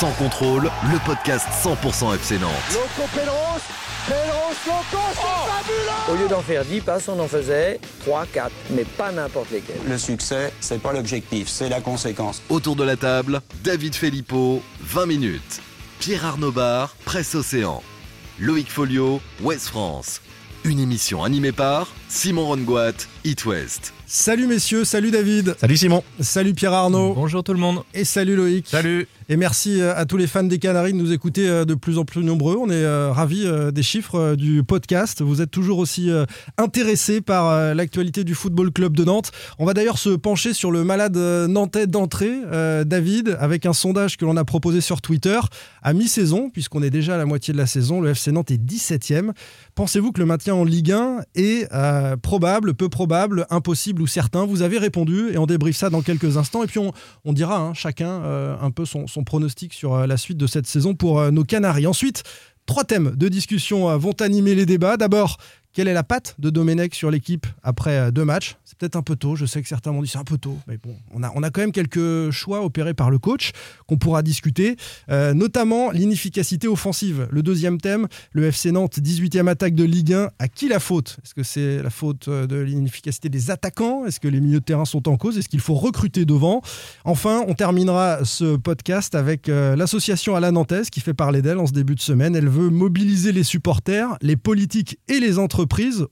Sans contrôle, le podcast 100% FC Nantes. Loco Pedros, Pedros, Loco, c'est fabuleux Au lieu d'en faire 10 passes, on en faisait 3, 4, mais pas n'importe lesquels. Le succès, c'est pas l'objectif, c'est la conséquence. Autour de la table, David Filippo, 20 minutes. Pierre Arnaud Bar, Presse Océan. Loïc Folio, Ouest France. Une émission animée par Simon Rongoat, It West. Salut messieurs, salut David. Salut Simon. Salut Pierre Arnaud. Bonjour tout le monde. Et salut Loïc. Salut. Et merci euh, à tous les fans des Canaries de nous écouter euh, de plus en plus nombreux. On est euh, ravis des chiffres du podcast. Vous êtes toujours aussi intéressés par l'actualité du Football Club de Nantes. On va d'ailleurs se pencher sur le malade nantais d'entrée, David, avec un sondage que l'on a proposé sur Twitter à mi-saison, puisqu'on est déjà à la moitié de la saison. Le FC Nantes est 17e. Pensez-vous que le maintien en Ligue 1 est probable, peu probable, impossible ou certain Vous avez répondu et on débriefe ça dans quelques instants. Et puis on, dira hein, chacun un peu son pronostic sur euh, la suite de cette saison pour euh, nos Canaries. Ensuite, trois thèmes de discussion euh, vont animer les débats. D'abord, quelle est la patte de Domenech sur l'équipe après deux matchs? C'est peut-être un peu tôt, je sais que certains m'ont dit c'est un peu tôt, mais bon, on a, on a quand même quelques choix opérés par le coach qu'on pourra discuter, notamment l'inefficacité offensive. Le deuxième thème, le FC Nantes, 18e attaque de Ligue 1, à qui la faute? Est-ce que c'est la faute de l'inefficacité des attaquants? Est-ce que les milieux de terrain sont en cause? Est-ce qu'il faut recruter devant? Enfin, on terminera ce podcast avec l'association à la Nantaise qui fait parler d'elle en ce début de semaine. Elle veut mobiliser les supporters, les politiques et les entreprises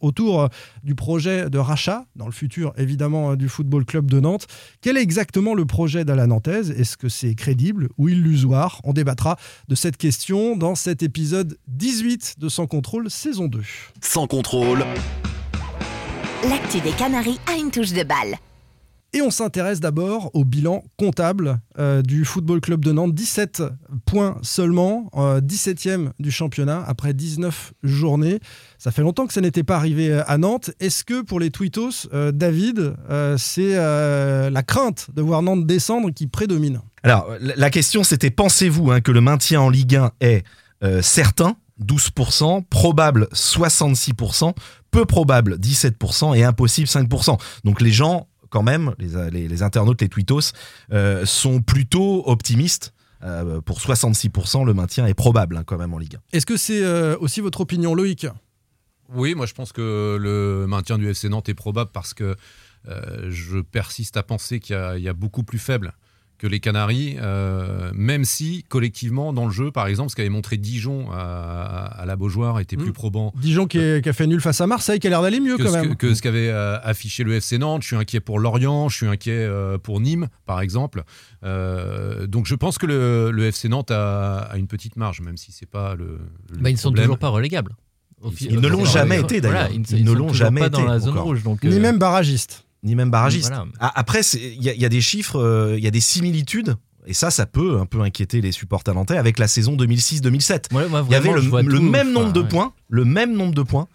autour euh, du projet de rachat, dans le futur évidemment euh, du Football Club de Nantes. Quel est exactement le projet d'Alain Nantaise? Est-ce que c'est crédible ou illusoire? On débattra de cette question dans cet épisode 18 de Sans Contrôle, saison 2. Sans Contrôle. L'actu des Canaries a une touche de balle. Et on s'intéresse d'abord au bilan comptable euh, du Football Club de Nantes. 17 points seulement, 17e du championnat après 19 journées. Ça fait longtemps que ça n'était pas arrivé euh, à Nantes. Est-ce que pour les Twitos, euh, David, c'est la crainte de voir Nantes descendre qui prédomine? Alors, la question c'était pensez-vous hein, que le maintien en Ligue 1 est certain? 12%, probable 66%, peu probable 17% et impossible 5%. Donc les gens quand même, les, internautes, les tweetos, euh, sont plutôt optimistes. Euh, pour 66%, le maintien est probable hein, quand même en Ligue 1. Est-ce que c'est euh, aussi votre opinion, Loïc? Oui, moi je pense que le maintien du FC Nantes est probable parce que je persiste à penser qu'il y, a beaucoup plus faible que les Canaries, euh, même si collectivement dans le jeu, par exemple, ce qu'avait montré Dijon à, la Beaujoire était plus hmm. probant. Dijon qui, a fait nul face à Marseille, qui a l'air d'aller mieux quand même. Que, ce qu'avait euh, affiché le FC Nantes. Je suis inquiet pour Lorient, je suis inquiet euh, pour Nîmes, par exemple. donc je pense que le, FC Nantes a, une petite marge, même si c'est pas le. bah, ils ne sont toujours pas relégables. Ils, ne l'ont jamais été d'ailleurs. ils, ne l'ont jamais été. dans la zone rouge. Donc, Ni même barragistes ni même barragiste. Après, il y, a des chiffres, euh, il y a des similitudes. Et ça, ça peut un peu inquiéter les supporters nantais avec la saison 2006-2007. il y avait le, même nombre de points, le même nombre de points,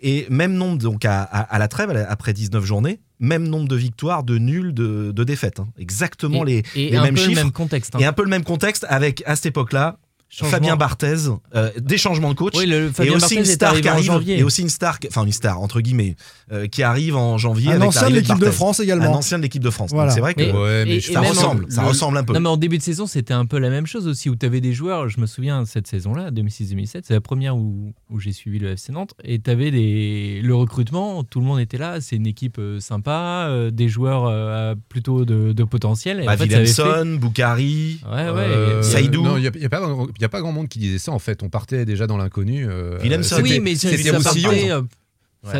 et même nombre donc à, la trêve après 19 journées, même nombre de victoires, de nuls, de, défaites. Hein. Exactement les, mêmes chiffres. même contexte. Hein. Et un peu le même contexte avec à cette époque-là Fabien Barthez, euh, des changements de coach, et aussi une star qui arrive, et aussi une star, enfin une star entre guillemets, euh, qui arrive en janvier. Un ancien de l'équipe de, France également. Un ancien de l'équipe de France. C'est vrai que ça ressemble, ça ressemble un peu. Non mais en début de saison, c'était un peu la même chose aussi où tu avais des joueurs. Je me souviens cette saison-là, 2006-2007, c'est la première où, où j'ai suivi le FC Nantes et tu avais des le recrutement, tout le monde était là. C'est une équipe euh, sympa, des joueurs plutôt de, potentiel. Bah, Williamson, Boukari, Saïdou. Non, il n'y a, pas n'y a pas grand monde qui disait ça en fait. On partait déjà dans l'inconnu. Euh, oui, mais c'était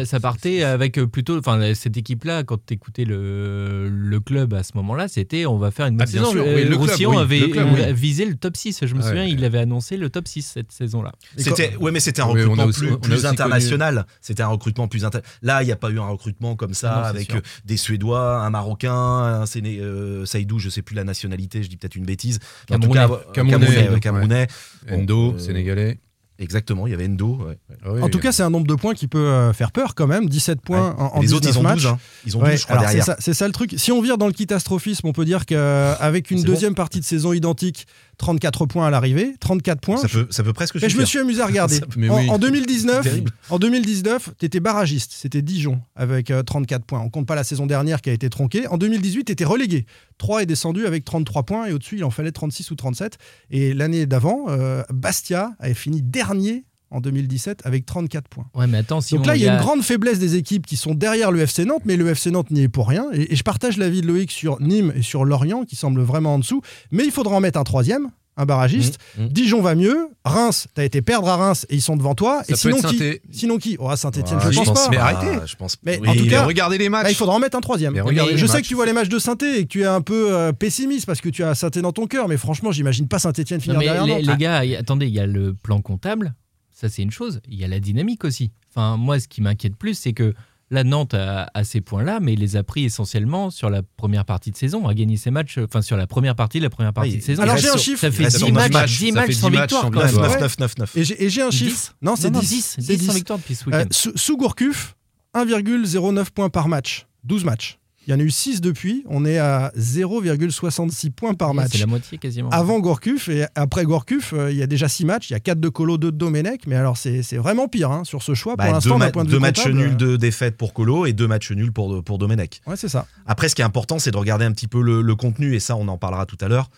Ça, partait avec euh, plutôt, enfin cette équipe-là, quand tu écoutais le, le club à ce moment-là, c'était on va faire une bonne ah, saison. le Roussillon avait visé le top 6. Je me souviens, il avait annoncé le top 6 cette saison-là. C'était, ouais, mais c'était un recrutement plus, international. C'était un recrutement plus international. Là, il n'y a pas eu un recrutement comme ça avec euh, des Suédois, un Marocain, un Séné, euh, Saïdou, je sais plus la nationalité, je dis peut-être une bêtise. En tout cas, Camerounais, Endo, Sénégalais. Exactement, il y avait Endo. Ah en tout cas, c'est un nombre de points qui peut euh, faire peur quand même. 17 points en, en Les autres, ils ont 12. Hein. Ils ont 12, je crois, derrière. C'est ça, le truc. Si on vire dans le catastrophisme, on peut dire qu'avec une deuxième partie de saison identique, 34 points à l'arrivée, 34 points. Ça peut, ça peut presque Mais je me suis amusé à regarder. Peut- en, oui. en 2019, Terrible. en 2019, tu étais barragiste, c'était Dijon avec euh, 34 points. On compte pas la saison dernière qui a été tronquée. En 2018, tu étais relégué. 3 est descendu avec 33 points et au-dessus, il en fallait 36 ou 37. Et l'année d'avant, euh, Bastia avait fini dernier en 2017 avec 34 points. Ouais, mais attends, Donc là, il y a a- une grande faiblesse des équipes qui sont derrière le FC Nantes, mais le FC Nantes n'y est pour rien. Et, et je partage l'avis de Loïc sur Nîmes et sur Lorient, qui semblent vraiment en dessous. Mais il faudra en mettre un troisième, un barragiste. Mmh, mmh. Dijon va mieux. Reims, t'as été perdre à Reims et ils sont devant toi. Ça et peut sinon être qui Saint-Étienne. Sinon qui? Oh, Saint-Etienne, Ah, je pense pas. Mais Ah, arrêtez. Je pense. Mais oui, en tout cas- regardez les matchs. Là, il faudra en mettre un troisième. Mais je sais matchs. que tu vois les matchs de saint et que tu es un peu euh, pessimiste parce que tu as saint dans ton cœur, mais franchement, j'imagine pas Saint-Etienne Non, finir mais derrière les, les gars, attendez, il y a le plan comptable, ça c'est une chose. Il y a la dynamique aussi. Enfin, moi, ce qui m'inquiète plus, c'est que la Nantes a, a ces points-là, mais il les a pris essentiellement sur la première partie de saison, a gagné ses matchs, enfin sur la première partie de la première partie Oui, de saison. Alors, j'ai un chiffre. Ça fait reste 10 sur neuf matchs, matchs, 10 ça matchs sans 10 victoire sans quand 9, même. victoire. 9, 9, 9, 9. Et j'ai un 10? chiffre. Non, c'est Non, non, 10. 10, C'est 10 sans 10. victoire depuis ce Euh, week-end. sous, sous Gourcuff, 1,09 points par match. 12 matchs. Il y en a eu 6 depuis. On est à 0,66 points par match. C'est la moitié quasiment. Avant Gourcuff et après Gourcuff, euh, il y a déjà 6 matchs. Il y a 4 de Colo, 2 de Domenech. Mais alors, c'est c'est vraiment pire hein, sur ce choix. Bah, pour deux, l'instant, ma- d'un point de deux vue matchs comptable, nuls euh, de défaite pour Colo et deux matchs nuls pour, pour Domenech. Ouais, c'est ça. Après, ce qui est important, c'est de regarder un petit peu le, le contenu, et ça, on en parlera tout à l'heure.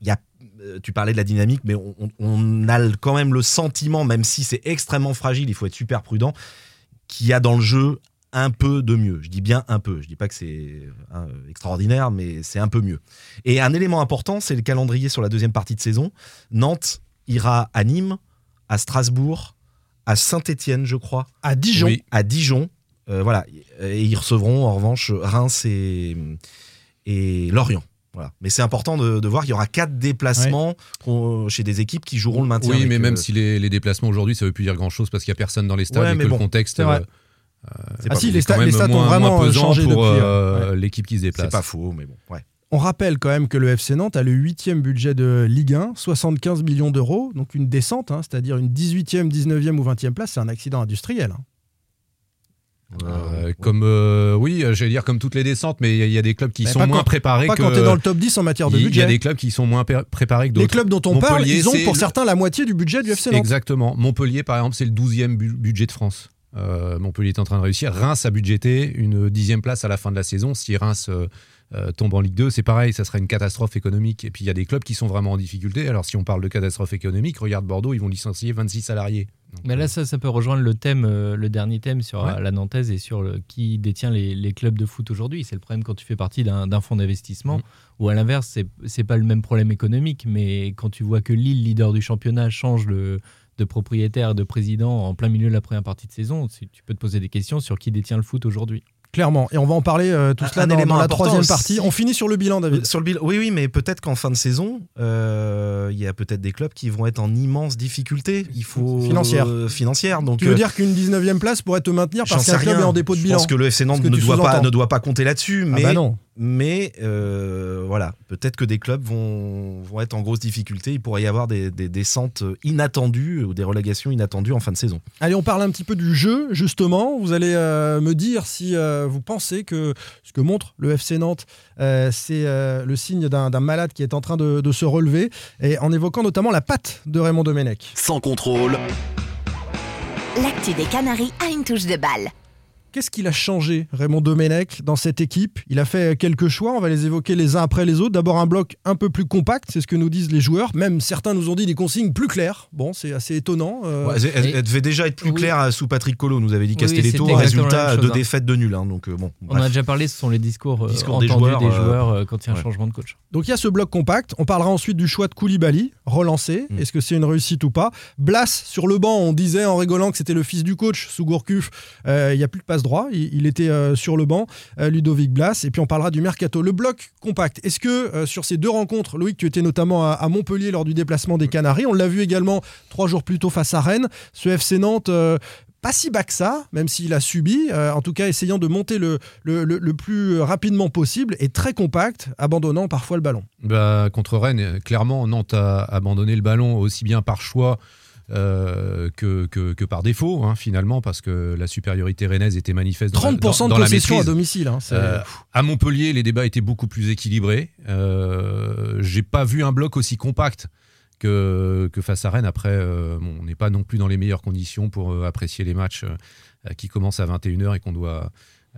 Il y a, euh, tu parlais de la dynamique, mais on, on- a quand même le sentiment, même si c'est extrêmement fragile, il faut être super prudent, qu'il y a dans le jeu un peu de mieux. Je dis bien un peu. Je dis pas que c'est hein, extraordinaire, mais c'est un peu mieux. Et un élément important, c'est le calendrier sur la deuxième partie de saison. Nantes ira à Nîmes, à Strasbourg, à Saint-Étienne, je crois, À Dijon. Oui. à Dijon. Euh, voilà. Et ils recevront en revanche Reims et, et Lorient. Voilà. Mais c'est important de, de voir qu'il y aura quatre déplacements qu'on- chez des équipes qui joueront le maintien. Oui, mais euh, même si les, les déplacements aujourd'hui, ça veut plus dire grand-chose parce qu'il y a personne dans les stades Ouais, et que bon, le contexte euh, Ah si, les stats, les stats ont moins- vraiment moins euh, changé pour depuis. euh, ouais. l'équipe qui se déplace. C'est pas faux, mais bon. Ouais. On rappelle quand même que le FC Nantes a le huitième budget de Ligue 1, 75 millions d'euros, donc une descente, hein, c'est-à-dire une 18e, 19e ou 20e place, c'est un accident industriel. hein. Euh, Comme euh, oui, j'allais dire comme toutes les descentes, mais il y a- il y, a des clubs qui Mais sont moins quand- préparés Pas que. quand tu es dans le top 10 en matière de il y a budget. des clubs qui sont moins préparés que Les d'autres. clubs dont on parle, Montpellier, ils ont pour le- certains la moitié du budget du FC Nantes. Exactement. Montpellier, par exemple, c'est le 12e bu- budget de France. Euh, Montpellier est en train de réussir. Reims a budgété une dixième place à la fin de la saison. Si Reims euh, euh, tombe en Ligue 2, c'est pareil, ça sera une catastrophe économique. Et puis il y a des clubs qui sont vraiment en difficulté. Alors si on parle de catastrophe économique, regarde Bordeaux, ils vont licencier 26 salariés. Donc, Mais là, ça, ça peut rejoindre le thème, euh, le dernier thème sur Ouais. la Nantaise et sur le- qui détient les, les clubs de foot aujourd'hui. C'est le problème quand tu fais partie d'un fonds d'investissement, Mm. ou à l'inverse, c'est pas le même problème économique, mais quand tu vois que Lille, leader du championnat, change de, de propriétaire, de président en plein milieu de la première partie de saison, tu tu peux te poser des questions sur qui détient le foot aujourd'hui. Clairement. Et on va en parler euh, tout Un- cela un dans, la troisième aussi. partie. On finit sur le bilan, David. Sur le bilan, oui, oui, mais peut-être qu'en fin de saison, euh, il y a peut-être des clubs qui vont être en immense difficulté. Il faut Financière. euh, financière. Donc, Tu veux euh, dire qu'une 19e place pourrait te maintenir parce sais qu'un club rien. est en dépôt de Je bilan pense que le FC Nantes ne doit pas ne doit pas compter là-dessus, Ah mais bah non. Mais euh, voilà, peut-être que des clubs vont, vont être en grosse difficulté. Il pourrait y avoir des, des descentes inattendues ou des relégations inattendues en fin de saison. Allez, on parle un petit peu du jeu, justement. Vous allez euh, me dire si euh, vous pensez que ce que montre le FC Nantes, euh, c'est euh, le signe d'un d'un malade qui est en train de, de se relever, et en évoquant notamment la patte de Raymond Domenech. Sans contrôle, L'actu des Canaries a une touche de balle. Qu'est-ce qu'il a changé, Raymond Domenech, dans cette équipe? Il a fait quelques choix, on va les évoquer les uns après les autres. D'abord un bloc un peu plus compact, c'est ce que nous disent les joueurs. Même certains nous ont dit des consignes plus claires. Bon, c'est assez étonnant. euh, Ouais, elle, devait déjà être plus Oui. claire euh, sous Patrick Colo, nous avait dit Oui, Castelletto. la résultat de hein. défaite de nul. hein, donc euh, bon. On bref. en a déjà parlé, ce sont les discours, euh, Discours des entendus joueurs, des joueurs euh, quand il y a un ouais. changement de coach. Donc il y a ce bloc compact. On parlera ensuite du choix de Koulibaly, relancé. Mm. Est-ce que c'est une réussite ou pas? Blas sur le banc, on disait en rigolant que c'était le fils du coach sous Gourcuff. Euh, Il n'y a plus de droit. Il, était euh, sur le banc, euh, Ludovic Blas. Et puis on parlera du mercato. Le bloc compact. Est-ce que euh, sur ces deux rencontres, Loïc, tu étais notamment à, Montpellier lors du déplacement des Canaries. On l'a vu également trois jours plus tôt face à Rennes. Ce FC Nantes. pas si bas que ça, même s'il a subi, en tout cas essayant de monter le, plus rapidement possible et très compact, abandonnant parfois le ballon. Bah, contre Rennes, clairement, Nantes a abandonné le ballon aussi bien par choix euh, que, que, que par défaut, hein, finalement, parce que la supériorité rennaise était manifeste. dans la- 30% dans- de dans la possession à domicile. hein, Euh, à Montpellier, les débats étaient beaucoup plus équilibrés. Euh, j'ai pas vu un bloc aussi compact que, que face à Rennes. Après, euh, bon, on n'est pas non plus dans les meilleures conditions pour apprécier les matchs qui commencent à 21h et qu'on doit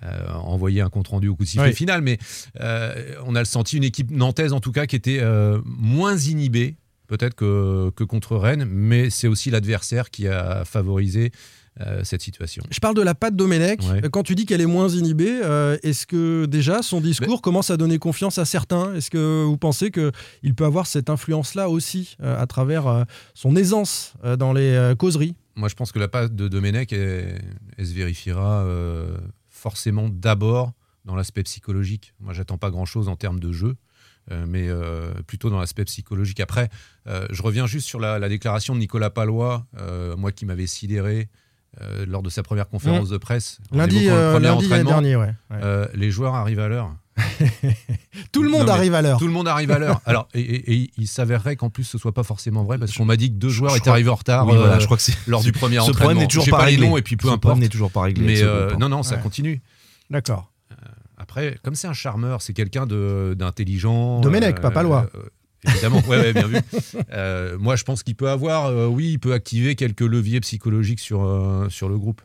euh, envoyer un compte rendu au coup de sifflet Oui. final. Mais euh, on a le senti une équipe nantaise en tout cas qui était euh, moins inhibée peut-être que, que contre Rennes, mais c'est aussi l'adversaire qui a favorisé euh, cette situation. Je parle de la patte Domenech. Ouais. Quand tu dis qu'elle est moins inhibée, euh, est-ce que déjà son discours commence à donner confiance à certains? Est-ce que vous pensez qu'il peut avoir cette influence-là aussi euh, à travers son aisance dans les causeries? Moi, je pense que la passe de Domenech, elle, elle se vérifiera forcément d'abord dans l'aspect psychologique. Moi, j'attends pas grand-chose en termes de jeu, mais euh, plutôt dans l'aspect psychologique. Après, euh, je reviens juste sur la, la déclaration de Nicolas Palois, euh, moi qui m'avais sidéré euh, lors de sa première conférence de presse. Lundi, le euh, premier lundi entraînement. dernier, ouais. Ouais. Euh, les joueurs arrivent à l'heure. Tout le monde Non, arrive à l'heure. Tout le monde arrive à l'heure. Alors, et, et- et il s'avérerait qu'en plus ce soit pas forcément vrai parce qu'on m'a dit que deux joueurs je étaient crois- arrivés en retard Oui, voilà, euh, je crois que c'est lors du premier ce entraînement. problème n'est toujours pas réglé. et puis peu Ce importe. problème n'est toujours pas réglé. Mais euh, non, non, ça Ouais. continue. D'accord. Après, comme c'est un charmeur, c'est quelqu'un de- d'intelligent. Domenech, pas Palois. euh, évidemment, ouais, ouais, bien vu. Euh, moi, je pense qu'il peut avoir, euh, oui, il peut activer quelques leviers psychologiques sur, euh, sur le groupe.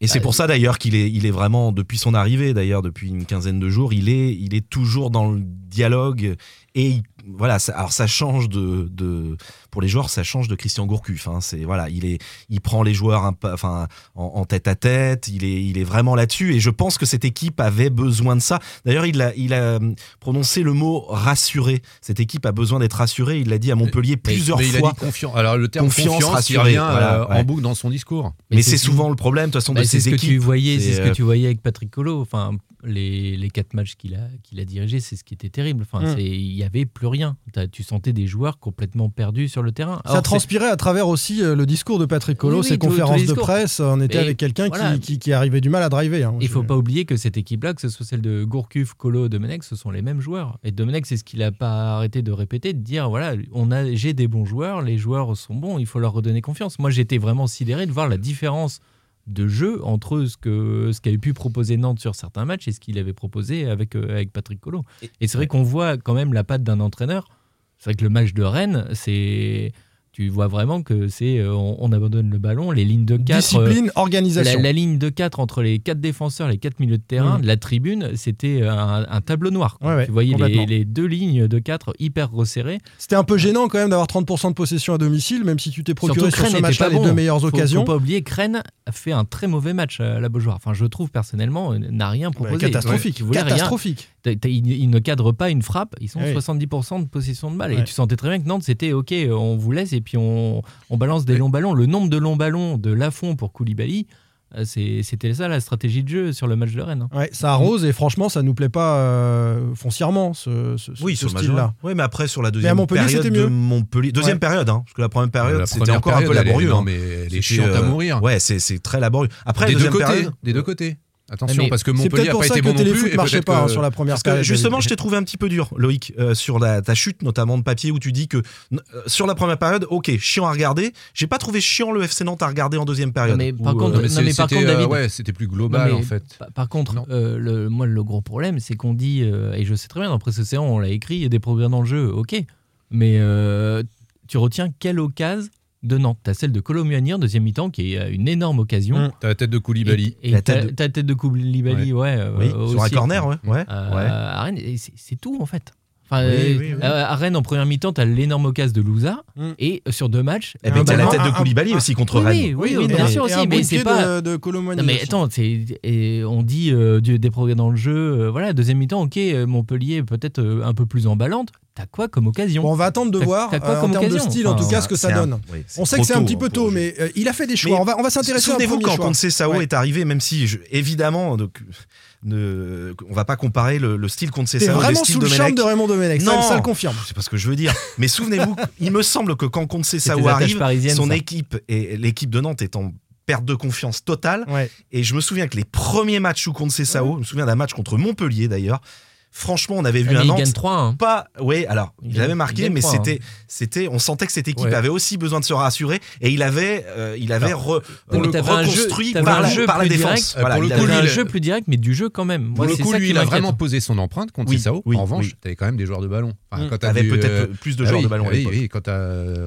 Et c'est pour ça d'ailleurs qu'il est, il est vraiment, depuis son arrivée d'ailleurs, depuis une quinzaine de jours, il est, il est toujours dans le dialogue. Et il- voilà, ça- alors ça change de, de- Pour les joueurs, ça change de Christian Gourcuff. hein. c'est, voilà, il, est, il prend les joueurs un peu, enfin, en, en tête à tête, il est, il est vraiment là-dessus. Et je pense que cette équipe avait besoin de ça. D'ailleurs, il a, il a hum, prononcé le mot rassuré. Cette équipe a besoin d'être rassurée. Il l'a dit à Montpellier plusieurs mais il fois. a dit confiant. Alors, le terme Confiance, confiance, il rassuré, revient voilà, euh, ouais. en boucle dans son discours. Mais, Mais c'est souvent le problème, de toute façon, Bah, de c'est ces ce que équipes. tu voyais, c'est ce euh, que tu voyais avec Patrick Colo. Enfin, les, les quatre matchs qu'il a, qu'il a dirigés, c'est ce qui était terrible. Enfin, Mm. il y avait plus rien. Tu sentais des joueurs complètement perdus sur le terrain. Ça transpirait à travers aussi euh, le discours de Patrick Oui, oui, ses conférences de presse. On était Mais avec quelqu'un voilà. qui, qui, qui arrivait du mal à driver. hein. Il faut Je- pas oublier que cette équipe-là, que ce soit celle de Gourcuff, Colo, Domenech, ce sont les mêmes joueurs. Et Domenech, c'est ce qu'il a pas arrêté de répéter, de dire voilà, on a, j'ai des bons joueurs, les joueurs sont bons, il faut leur redonner confiance. Moi, j'étais vraiment sidéré de voir la différence de jeu entre ce que ce qu'avait pu proposer Nantes sur certains matchs et ce qu'il avait proposé avec euh, avec Patrick Colo. Et c'est vrai qu'on voit quand même la patte d'un entraîneur. C'est vrai que le match de Rennes, c'est tu vois vraiment que c'est euh, on, on abandonne le ballon, les lignes de 4 Discipline, la, organisation. la ligne de 4 entre les quatre défenseurs, les quatre milieux de terrain, Mm. la tribune, c'était un, un tableau noir. Ouais, ouais, tu voyais les, les deux lignes de 4 hyper resserrées. C'était un peu gênant quand même d'avoir 30% de possession à domicile, même si tu t'es procuré Surtout que sur ce match-là pas les bon. deux meilleures Faut- occasions. Faut pas oublier Rennes a fait un très mauvais match à la Beaujoire. Enfin, je trouve personnellement, euh, n'a rien proposé. catastrophique. Rien. catastrophique. T'as- t'as- Ils, ils ne cadrent pas une frappe, ils sont Oui. 70% de possession de balle. Et tu sentais très bien que Nantes, c'était OK, on vous laisse et puis on, on balance des longs ballons. Le nombre de longs ballons de Lafont pour Koulibaly, euh, c'était ça la stratégie de jeu sur le match de Rennes. hein. Ouais, ça arrose et franchement, ça nous plaît pas euh, foncièrement ce, ce, ce- Oui, ce sur le match style-là. Oui, mais après sur la à deuxième Montpellier, période c'était de mieux. Montpellier, deuxième Ouais. période, hein, parce que la première période c'était encore un peu période, elle est- laborieux. non, hein. mais elle est chiante à euh, mourir. Ouais, c'est très laborieux. Après des deux deuxième côtés. période. Des deux côtés. Attention, Mais parce que Montpellier n'a pas ça été que bon non plus. Et marchait pas hein, sur la première Parce que justement, je t'ai trouvé un petit peu dur, Loïc, euh, sur la, ta chute notamment de papier où tu dis que euh, sur la première période, ok, chiant à regarder. J'ai pas trouvé chiant le FC Nantes à regarder en deuxième période. Mais par contre- c'était, plus global en fait. Par, par contre, euh, le, moi, le gros problème, c'est qu'on dit, et je sais très bien, dans Presse Océan, on l'a écrit, il y a des progrès dans le jeu, ok. Mais tu retiens quelle occasion de Nantes T'as celle de Colomuani en deuxième mi-temps, qui est euh, une énorme occasion. Mm. T'as la tête de Koulibaly. Et, et La t'as tête de- t'as la tête de Koulibaly, ouais. euh, oui, sur un corner, ouais. ouais, Euh, ouais. c'est tout en fait. Enfin, Oui, euh, oui, oui. euh, à Rennes, en première mi-temps, t'as l'énorme occasion de Louza, Mm. et sur deux matchs. Eh ben, t'as la ballon- tête de Koulibaly aussi contre Rennes. oui, oui, Oui, bien et- sûr et aussi, mais c'est pas. de, Non mais attends, c'est- et on dit euh, des progrès dans le jeu. euh, voilà, deuxième mi-temps, ok, euh, Montpellier peut-être euh, un peu plus emballante. T'as quoi comme occasion? Bon, on va attendre de voir quoi euh, en termes de style, en tout cas, ce que ça donne. oui, On sait que c'est un petit peu tôt, mais euh, il a fait des choix. Mais on va, on va s'intéresser à Souvenez-vous quand Sao est arrivé, même si évidemment, donc, ne, on va pas comparer le, le style Conte le vraiment style sous le charme de Raymond Domenech. Non. ça le confirme. C'est pas ce que je veux dire. Mais souvenez-vous, il me semble que quand Conte attaches arrive, son ça. équipe et l'équipe de Nantes est en perte de confiance totale. Ouais. Et je me souviens que les premiers matchs sous Conte Sao, je me souviens d'un match contre Montpellier d'ailleurs, franchement, on avait vu Mais un il Nantes gagne 3 hein. pas. Oui, alors Il avait marqué, mais trois, c'était, c'était, on sentait que cette équipe Ouais. avait aussi besoin de se rassurer et il avait, euh, il avait re- jeu- reconstruit par, un jeu par la défense. direct. Euh, Voilà, pour le coup, avait- T'avais lui, un il- jeu plus direct, mais du jeu quand même. Pour Moi, le c'est coup, ça lui, qui il a vraiment posé son empreinte contre Oui, Sao. oui, en revanche, oui. t'avais quand même des joueurs de ballon. Enfin, Mmh. quand T'avais peut-être euh, plus de ah joueurs de ballon à Oui, quand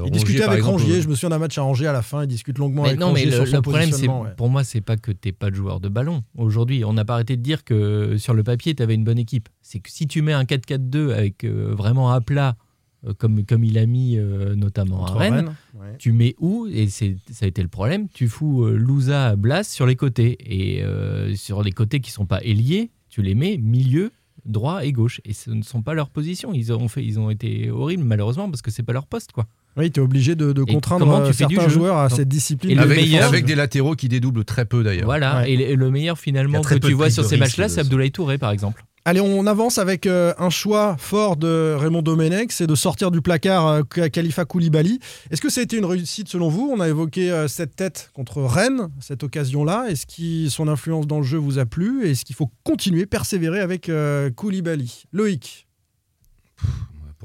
Il discutait avec Rangier, euh, je me souviens d'un match à Rangier à la fin, il discute longuement avec non, mais Rangier le, sur son le problème, c'est pour moi, c'est pas que t'es pas de joueur de ballon. Aujourd'hui, on n'a pas arrêté de dire que sur le papier, tu avais une bonne équipe. C'est que si tu mets un 4-4-2 avec euh, vraiment à plat, euh, comme, comme il a mis euh, notamment à Rennes, Rennes, ouais. tu mets où Et c'est ça a été le problème. Tu fous euh, Louza, Blas sur les côtés et euh, sur les côtés qui sont pas ailiers, tu les mets milieu, droit et gauche. Et ce ne sont pas leurs positions. Ils ont fait, ils ont été horribles malheureusement parce que c'est pas leur poste quoi. Oui, tu es obligé de, contraindre comment tu fais du certains joueurs à Donc, cette discipline. et le avec, meilleur- avec des latéraux qui dédoublent très peu d'ailleurs. Voilà. Ouais. Et, le- et le meilleur finalement que tu vois sur ces matchs-là, c'est Abdoulaye Touré par exemple. Allez, on avance avec euh, un choix fort de Raymond Domenech, c'est de sortir du placard euh, Khalifa Koulibaly. Est-ce que ça a été une réussite selon vous? On a évoqué euh, cette tête contre Rennes, cette occasion-là. Est-ce que son influence dans le jeu vous a plu? Est-ce qu'il faut continuer, persévérer avec euh, Koulibaly? Loïc?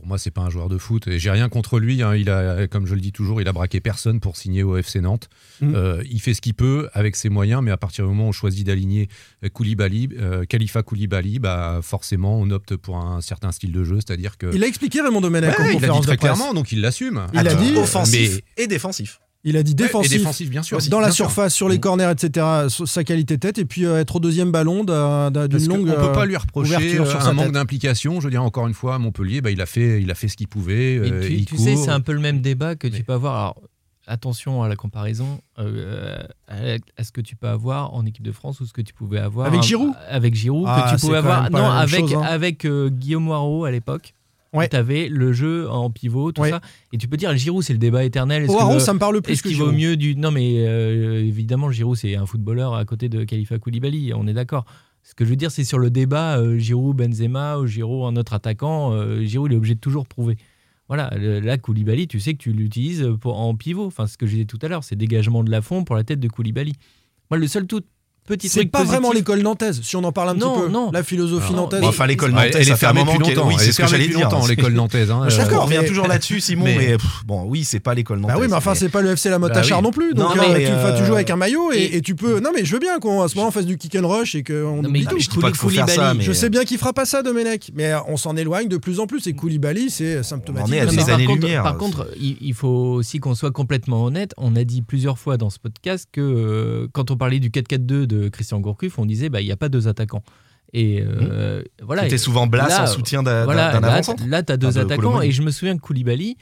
Pour moi, c'est pas un joueur de foot. Et j'ai rien contre lui. hein. Il a, comme je le dis toujours, il a braqué personne pour signer au FC Nantes. Mhm. Euh, il fait ce qu'il peut avec ses moyens, mais à partir du moment où on choisit d'aligner euh, Koulibaly, euh, Khalifa Koulibaly, bah forcément, on opte pour un certain style de jeu, c'est-à-dire que. Il a expliqué Raymond Domenech en Ouais, il l'a dit très de clairement, donc il l'assume. Il a Euh, dit- offensif mais- et défensif. Il a dit défensif. Et défensif, bien sûr. dans la sûr. surface, sur les Mhm. corners, etc., sa qualité de tête, et puis euh, être au deuxième ballon d'un- d'un- d'une longue. ne peut pas euh, lui reprocher ouverture sur euh, sa un manque d'implication. Je veux dire, encore une fois, à Montpellier, bah, il, a fait, il a fait ce qu'il pouvait. Euh, tu, il tu sais, c'est un peu le même débat que Mais- tu peux avoir. Alors, attention à la comparaison euh, à, ce que tu peux avoir en équipe de France ou ce que tu pouvais avoir Avec Giroud Avec Giroud, Ah, que tu c'est pouvais avoir. Non, avec, chose, hein. avec euh, Guillaume Moirot à l'époque. Ouais. Tu avais le jeu en pivot, tout Ouais. ça. Et tu peux dire, Giroud, c'est le débat éternel. Le- ça me parle plus Est-ce qu'il vaut mieux du. Non, mais euh, évidemment, Giroud, c'est un footballeur à côté de Khalifa Koulibaly, on est d'accord. Ce que je veux dire, c'est sur le débat euh, Giroud, Benzema ou Giroud, un autre attaquant. euh, Giroud, il est obligé de toujours prouver. Voilà, le- là, Koulibaly, tu sais que tu l'utilises pour- en pivot. Enfin, ce que je disais tout à l'heure, c'est dégagement de la fond pour la tête de Koulibaly. Moi, le seul tout petit C'est pas positif- vraiment l'école nantaise, si on en parle un Non, petit peu. non. La philosophie Non, nantaise. Bon, enfin, l'école nantaise, elle est ça fait un fermée moment depuis longtemps. Oui, Elle c'est est ce que j'allais dire. longtemps, l'école nantaise. hein. Je suis Euh, d'accord. On revient mais- toujours là-dessus, Simon, mais- mais, pff, bon, oui, c'est pas l'école nantaise. Bah oui, mais enfin, c'est pas le FC La Motte Bah à Char oui. non plus. Donc, non, euh, mais, tu, tu euh, joues avec un maillot et, et- et tu peux. Non, mais je veux bien qu'on à ce moment-là fasse du kick and rush et qu'on oublie tout. je dis pas qu'il faut faire ça, Koulibaly, mais- Je sais bien qu'il fera pas ça, Domenech, mais euh, on s'en éloigne de plus en plus. Et Koulibaly, c'est symptomatique. Par années-lumière. contre, par contre, il, faut aussi qu'on soit complètement honnête. On a dit plusieurs fois dans ce podcast que euh, quand on parlait du 4-4-2 de Christian Gourcuff, on disait bah il n'y a pas deux attaquants. Et euh, voilà. C'était souvent Blas Là, en soutien d'un voilà, là, avant-centre. là tu as deux attaquants. Colomani. Et je me souviens que Koulibaly,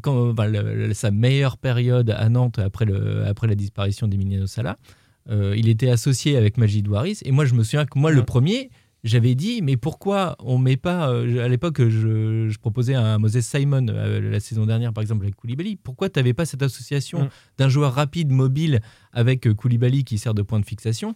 quand, le- le- sa meilleure période à Nantes après, le, après la disparition d'Emiliano Sala, euh, il était associé avec Majid Waris. Et moi, je me souviens que moi, le premier, j'avais dit, mais pourquoi on met pas. euh, à l'époque, je, je proposais un Moses Simon euh, la saison dernière, par exemple, avec Koulibaly. Pourquoi tu n'avais pas cette association Mhm. d'un joueur rapide, mobile, avec euh, Koulibaly qui sert de point de fixation?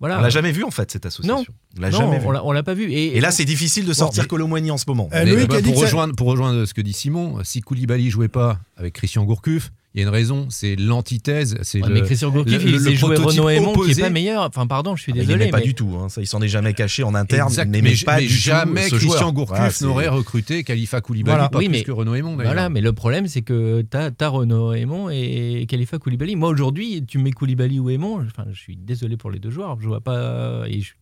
Voilà. On l'a jamais vu en fait cette association. On l'a Non, jamais vu. on l'a- pas vu. Et, Et là, c'est difficile de sortir Colomboigny en ce moment. Euh, Mais, bah, pour, rejoindre, pour rejoindre ce que dit Simon, si Koulibaly jouait pas avec Christian Gourcuff, il y a une raison, c'est l'antithèse. C'est Ouais, le- mais Christian Gourcuff, le- il le prototype Renaud Aymon qui opposé. est pas meilleur. Enfin, pardon, je suis Ah, mais il désolé. n'aimait pas mais- du tout. hein. Ça, il s'en est jamais caché en interne. Exact, il n'aimait mais, pas mais du tout jamais ce Christian. Gourcuff c'est- n'aurait recruté Khalifa Koulibaly, Voilà. pas Oui, plus mais- que Renaud Aymon d'ailleurs. Voilà, mais le problème, c'est que tu as, Renaud Aymon et Khalifa Koulibaly. Moi, aujourd'hui, tu mets Koulibaly ou Aymon, enfin, je suis désolé pour les deux joueurs. Je vois pas. Et je suis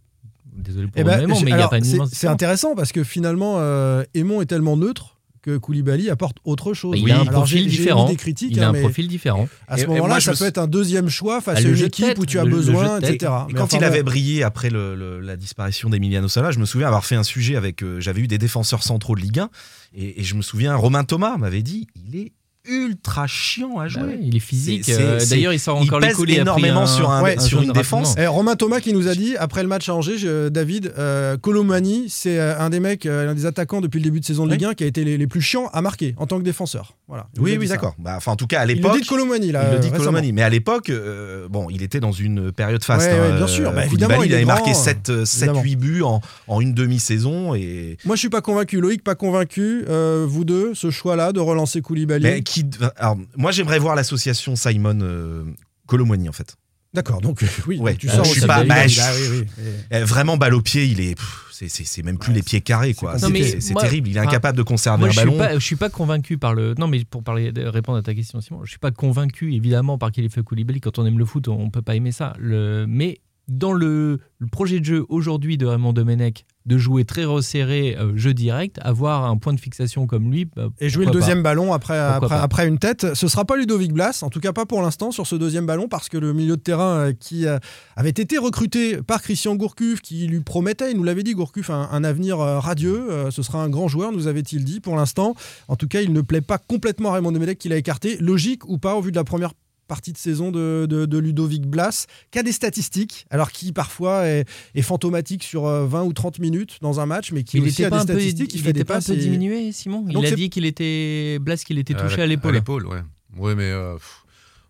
désolé pour Eh ben, Aymon, mais il n'y a pas une c'est- intéressant parce que finalement, euh, Aymon est tellement neutre que Koulibaly apporte autre chose. Il a un Alors, profil différent. émis des critiques, Il a hein, un profil différent. à ce moment-là, ça me peut être un deuxième choix face Ah, à une équipe tête, où tu as le- besoin, etc. Et Mais quand enfin, il avait brillé après le- le- la disparition d'Emiliano Sala, je me souviens avoir fait un sujet avec. euh, J'avais eu des défenseurs centraux de Ligue 1 et, et je me souviens, Romain Thomas m'avait dit il est ultra chiant à Bah jouer. ouais, il est physique. Euh, D'ailleurs, il sort il encore les pèse il a pris énormément un- sur, un- Ouais, sur jaune une défense. rapidement. Eh, Romain Thomas qui nous a dit après le match à Angers, je- David, euh, Colomani, c'est euh, un des mecs, l'un des attaquants depuis le début de saison de Ligue 1 qui a été les, les plus chiants à marquer en tant que défenseur. Voilà. Oui, oui, d'accord. Bah, enfin, en tout cas, à Il le l'époque. dit de Colomani là. Il le dit de. Colomani. Mais à l'époque, euh, bon, il était dans une période faste. Ouais, hein, ouais, bien sûr. Bah, évidemment, il avait marqué grand, 7, évidemment. 8 buts en, en une demi-saison. Et... Moi, je suis pas convaincu. Loïc, pas convaincu. Euh, vous deux, ce choix-là de relancer Koulibaly. Qui, alors, moi, j'aimerais voir l'association Simon euh, Colomani, en fait. D'accord. Donc euh, oui, Ouais. tu Euh, sors je suis aussi pas- bah, oui, oui. Vraiment, balle au pied, il est. pff, C'est- C'est c'est même plus les pieds carrés, quoi. c'est terrible. Il est enfin, incapable de conserver Moi, un je suis ballon. pas, je suis pas convaincu par le. Non, mais pour parler, de- répondre à ta question, Simon, je suis pas convaincu évidemment par Khalifa Koulibaly. Quand on aime le foot, on peut pas aimer ça. Le... Mais dans le, le projet de jeu aujourd'hui de Raymond Domenech, de jouer très resserré, euh, jeu direct, avoir un point de fixation comme lui. bah, Et jouer le pas. deuxième ballon après, après, après une tête. Ce sera pas Ludovic Blas, en tout cas pas pour l'instant sur ce deuxième ballon, parce que le milieu de terrain euh, qui euh, avait été recruté par Christian Gourcuff, qui lui promettait, il nous l'avait dit, Gourcuff, un, un avenir radieux. ce sera un grand joueur, nous avait-il dit. Pour l'instant, en tout cas, il ne plaît pas complètement à Raymond Domenech qu'il a écarté. Logique ou pas, au vu de la première partie de saison de, de- de Ludovic Blas, qui a des statistiques, alors qui parfois est, est fantomatique sur euh, 20 ou 30 minutes dans un match, mais qui Il aussi était a pas des un peu, statistiques, il, il fait était des pas un peu et- diminué, Simon? Il Donc a dit qu'il était Blas, qu'il était touché à l'épaule. À l'épaule, ouais. Ouais, mais euh,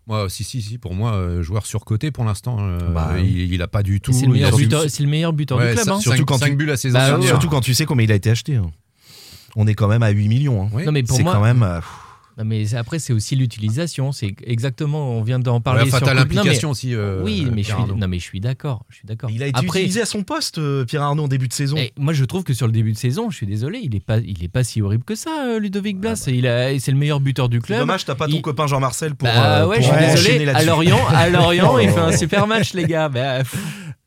moi, si, si, si, pour moi, euh, joueur surcoté pour l'instant, euh, Bah, il, il a pas du tout. C'est le, meilleur buteur- c'est le meilleur buteur Ouais, du club. ça- hein. surtout quand quand 5 tu- buts la saison Bah. Surtout quand tu sais combien il a été acheté. hein. On est quand même à 8 millions. hein. Oui. Non, mais pour C'est moi, quand même. euh, Non, mais après, c'est aussi l'utilisation. C'est exactement, on vient d'en Ouais, parler. enfin, sur l'implication aussi. euh, oui, mais je suis, non, mais je suis d'accord. Je suis d'accord. Il a été Après, utilisé à son poste, euh, Pierre Arnaud, en début de saison. eh, moi, je trouve que sur le début de saison, je suis désolé, il est pas, il est pas si horrible que ça, euh, Ludovic Blas. Il a, c'est le meilleur buteur du Ah, bah. Club. dommage, t'as pas ton il- copain Jean-Marcel pour, Bah euh, ouais, pour je suis désolé. À là-dessus. Lorient, à Lorient, il fait un super match, les gars. Bah,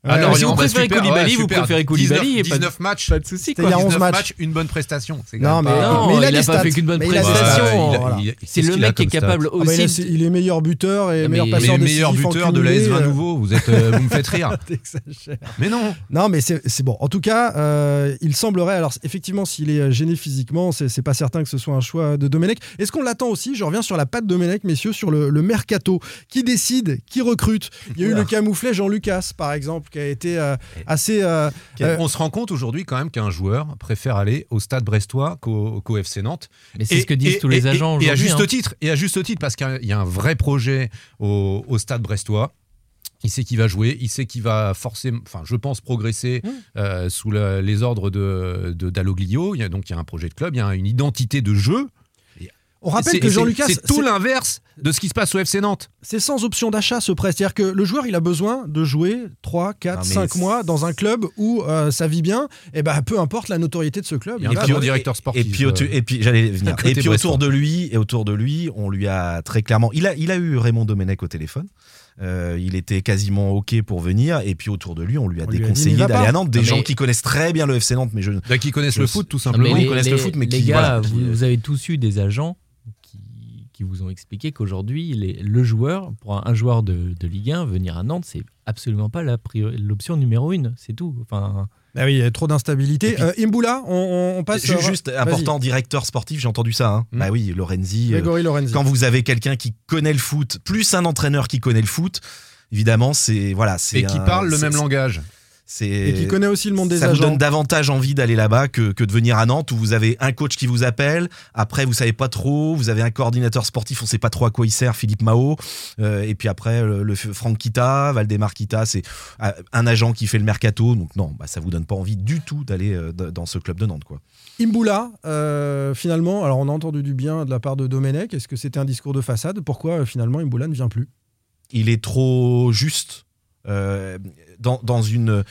pff. Ah, Alors, non, si vous bah, préférez super, Koulibaly, ouais, vous super. préférez Koulibaly, 19, et pas de- 19 matchs. Pas de souci, C'était quoi. il y a 11 19 matchs. matchs, une bonne prestation. C'est Non, mais, Non, mais il a il des a pas fait qu'une bonne prestation. Voilà. C'est le mec qui est capable Ah bah, il, a- aussi. il est meilleur buteur et Non, meilleur passeur meilleur buteur de la cumulé, S20 euh, nouveau, vous, êtes, euh, vous me faites rire. Mais non. Non, mais c'est c'est bon. En tout cas, euh, il semblerait. Alors, effectivement, s'il est euh, gêné physiquement, c'est pas certain que ce soit un choix de Domenech. Est-ce qu'on l'attend aussi? Je reviens sur la patte Domenech, messieurs, sur le, mercato. Qui décide Qui recrute? Il y a eu le camouflet Jean Lucas, par exemple, qui a été euh, assez. euh, euh, On se rend compte aujourd'hui quand même qu'un joueur préfère aller au stade brestois qu'au FC Nantes. Mais c'est ce que disent tous les et- agents et, à aujourd'hui. juste hein. titre, et à juste titre, parce qu'il y a un vrai projet au, au stade brestois. Il sait qu'il va jouer, il sait qu'il va forcément, enfin, je pense, progresser Mmh. euh, sous la- les ordres de, de Dalloglio. Il y a donc il y a un projet de club, il y a une identité de jeu. on rappelle que Jean c'est- Lucas, c'est tout l'inverse de ce qui se passe au FC Nantes. c'est sans option d'achat ce prêt. C'est-à-dire que le joueur, il a besoin de jouer 3, 4, Non, mais 5 c'est- mois dans un club où euh, ça vit bien. Et ben, peu importe la notoriété de ce club. Il y a il un va puis directeur Et sportif. puis, au- euh, et puis j'allais venir. Et puis autour de lui, et autour de lui, on lui a très clairement. Il a, il a eu Raymond Domenech au téléphone. Euh, il était quasiment ok pour venir. Et puis autour de lui, on lui a On déconseillé d'aller à Nantes. Des gens qui connaissent très bien le FC Nantes, mais je. Bah, qui connaissent Je le foot tout simplement. mais ils les- connaissent le les- foot, mais les qui- gars, voilà, vous avez tous eu des agents qui, vous ont expliqué qu'aujourd'hui, le joueur, pour un, un joueur de, de Ligue 1, venir à Nantes, c'est absolument pas l'option numéro une. C'est tout. Enfin, Ah oui, il y a trop d'instabilité. Puis- Euh, Imboula, on, passe. Euh, Juste important, directeur sportif, j'ai entendu ça. hein. Hmm. Bah oui, Lorenzi. euh, Grégory Lorenzi. quand vous avez quelqu'un qui connaît le foot, plus un entraîneur qui connaît le foot, évidemment, c'est voilà, c'est Et qui un- parle le même langage. C'est Et qui connaît aussi le monde des ça vous agents. donne davantage envie d'aller là-bas que, que de venir à Nantes où vous avez un coach qui vous appelle. Après, vous savez pas trop. Vous avez un coordinateur sportif, on sait pas trop à quoi il sert, Philippe Mao. Euh, et puis après, le, le Franck Kita, Valdemar Kita, c'est euh, un agent qui fait le mercato. Donc non, bah, ça vous donne pas envie du tout d'aller euh, dans ce club de Nantes, quoi. Imboula, euh, finalement, alors on a entendu du bien de la part de Domenech. Est-ce que c'était un discours de façade? Pourquoi euh, finalement Imboula ne vient plus? Il est trop juste. Euh, dans, dans une,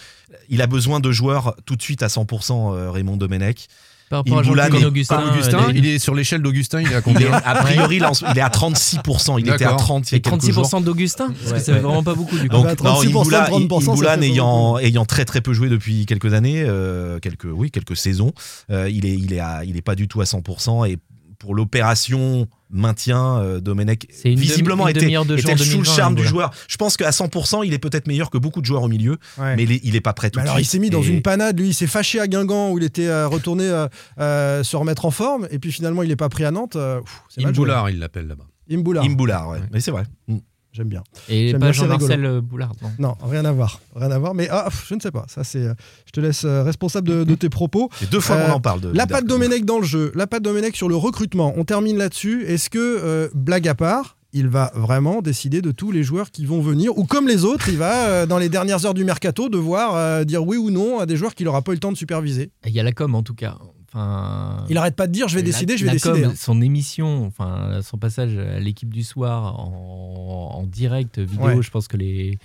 il a besoin de joueurs tout de suite à 100%. euh, Raymond Domenech. par rapport à Jean-Claude n'est Augustin, euh, il est sur l'échelle d'Augustin, il est à Il combien a priori, il est il à 36%. Il était à D'accord. 30 il y a et quelques jours. 36% d'Augustin Parce que Ouais, ça fait vraiment pas beaucoup du coup. Donc, bah, non, 36%, Imboula, 30%, ça Imboula fait n'ayant ayant très très peu joué depuis quelques années, euh, quelques oui quelques saisons, euh, il est il est à- il est pas du tout à 100% et pour l'opération maintien, euh, Domenech visiblement était, sous le 2020, charme du joueur. Je pense qu'à 100%, il est peut-être meilleur que beaucoup de joueurs au milieu, Ouais. mais il est, il est pas prêt tout Mais de alors, il s'est mis dans une panade, lui, il s'est fâché à Guingamp où il était euh, retourné euh, euh, se remettre en forme, et puis finalement il n'est pas pris à Nantes. euh, joué. Imboulard, il l'appelle là-bas. Imboula. Imboula, ouais. Ouais. Mais c'est vrai. Mm. J'aime bien. Et J'aime pas Jean-Marcel euh, Boulard. non. Non, rien à voir. Rien à voir. Mais ah, pff, je ne sais pas. Ça, c'est. euh, je te laisse euh, responsable de, de tes propos. C'est deux fois Euh, qu'on en parle de La de patte. Domenech dans le jeu, la patte Domenech sur le recrutement. On termine là-dessus. Est-ce que, euh, blague à part, il va vraiment décider de tous les joueurs qui vont venir Ou comme les autres, il va, euh, dans les dernières heures du mercato, devoir euh, dire oui ou non à des joueurs qu'il n'aura pas eu le temps de superviser? Il y a la com en tout cas. Enfin, Il arrête pas de dire je vais La- décider, je vais la décider. com, hein. Son émission, enfin son passage à l'équipe du soir en, en direct vidéo, Ouais. je pense que les,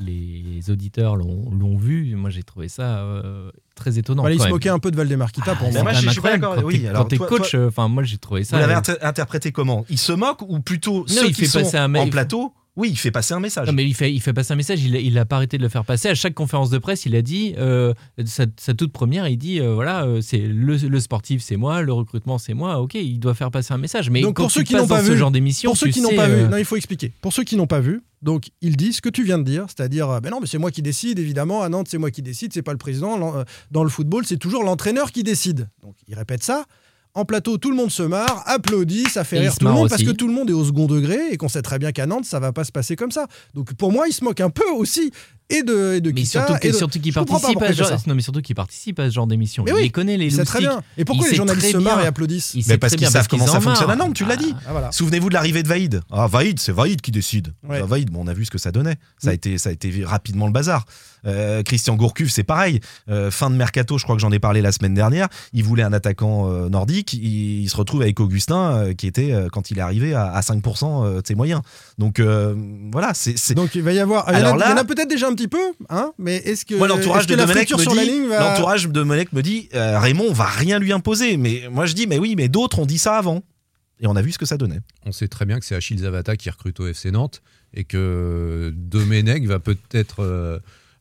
les auditeurs l'ont l'ont vu. Moi, j'ai trouvé ça euh, très étonnant. Voilà, il se moquait un peu de Valdemar-Kita pour Ah, moi. moi, je suis pas d'accord. Oui, Quand t'es- coach, toi- euh, enfin, moi, j'ai trouvé ça. Vous l'avez euh, inter- interprété comment? Il se moque ou plutôt ceux il qui fait sont passer un en plateau Oui, il fait passer un message. Non, mais il fait, il fait passer un message, il a, il a pas arrêté de le faire passer. À chaque conférence de presse, il a dit, euh, sa, sa toute première, il dit, euh, voilà, euh, c'est le, le sportif, c'est moi, le recrutement, c'est moi. Ok, il doit faire passer un message. Mais Donc, quand pour tu ceux qui n'ont pas dans ce vu- genre d'émission, Pour ceux qui n'ont pas vu, non, il faut expliquer. Pour ceux qui n'ont pas vu, donc il dit ce que tu viens de dire, c'est-à-dire, ben non, mais c'est moi qui décide, évidemment. À Nantes, c'est moi qui décide, c'est pas le président. Dans le football, c'est toujours l'entraîneur qui décide. Donc il répète ça. En plateau, tout le monde se marre, applaudit, ça fait Et rire tout le monde parce que tout le monde est au second degré et qu'on sait très bien qu'à Nantes, ça va pas se passer comme ça. Donc pour moi, il se moque un peu aussi et de, et de mais Kita, surtout, que- et de- surtout pas participe à ce genre, non, mais surtout qu'il participe à ce genre d'émission. Mais il oui, les connaît les très bien. Et pourquoi Il les journalistes très se marrent bien. et applaudissent Il Mais sait parce qu'ils savent comment ça fonctionne à marrent. Nantes, tu l'as dit. Ah, voilà. Souvenez-vous de l'arrivée de Vaïd. Ah, Vaïd, c'est Vaïd qui décide. Ouais. Ah, Vaïd, bon, on a vu ce que ça donnait. Ça, a Mm. été, ça a été rapidement le bazar. Euh, Christian Gourcuff, c'est pareil. Euh, fin de mercato, je crois que j'en ai parlé la semaine dernière. Il voulait un attaquant euh, nordique. Il, il se retrouve avec Augustin, euh, qui était, euh, quand il est arrivé, à, à 5% euh, de ses moyens. Donc euh, voilà, c'est. Donc il va y avoir. Il y en a- Alors là- il y en a, peut-être déjà un petit peu, hein, mais est-ce que, Moi, l'entourage de Domenech me dit, va. de Domenech me dit, euh, Raymond, on va rien lui imposer. Mais moi, je dis, mais oui, mais d'autres ont dit ça avant. Et on a vu ce que ça donnait. On sait très bien que c'est Achille Zavata qui recrute au FC Nantes et que Domenech va peut-être euh,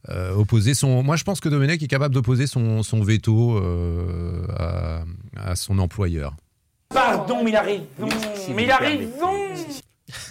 euh, opposer son. Moi, je pense que Domenech est capable d'opposer son, son veto euh, à, à son employeur. Pardon, mais il a raison. Mais il a raison.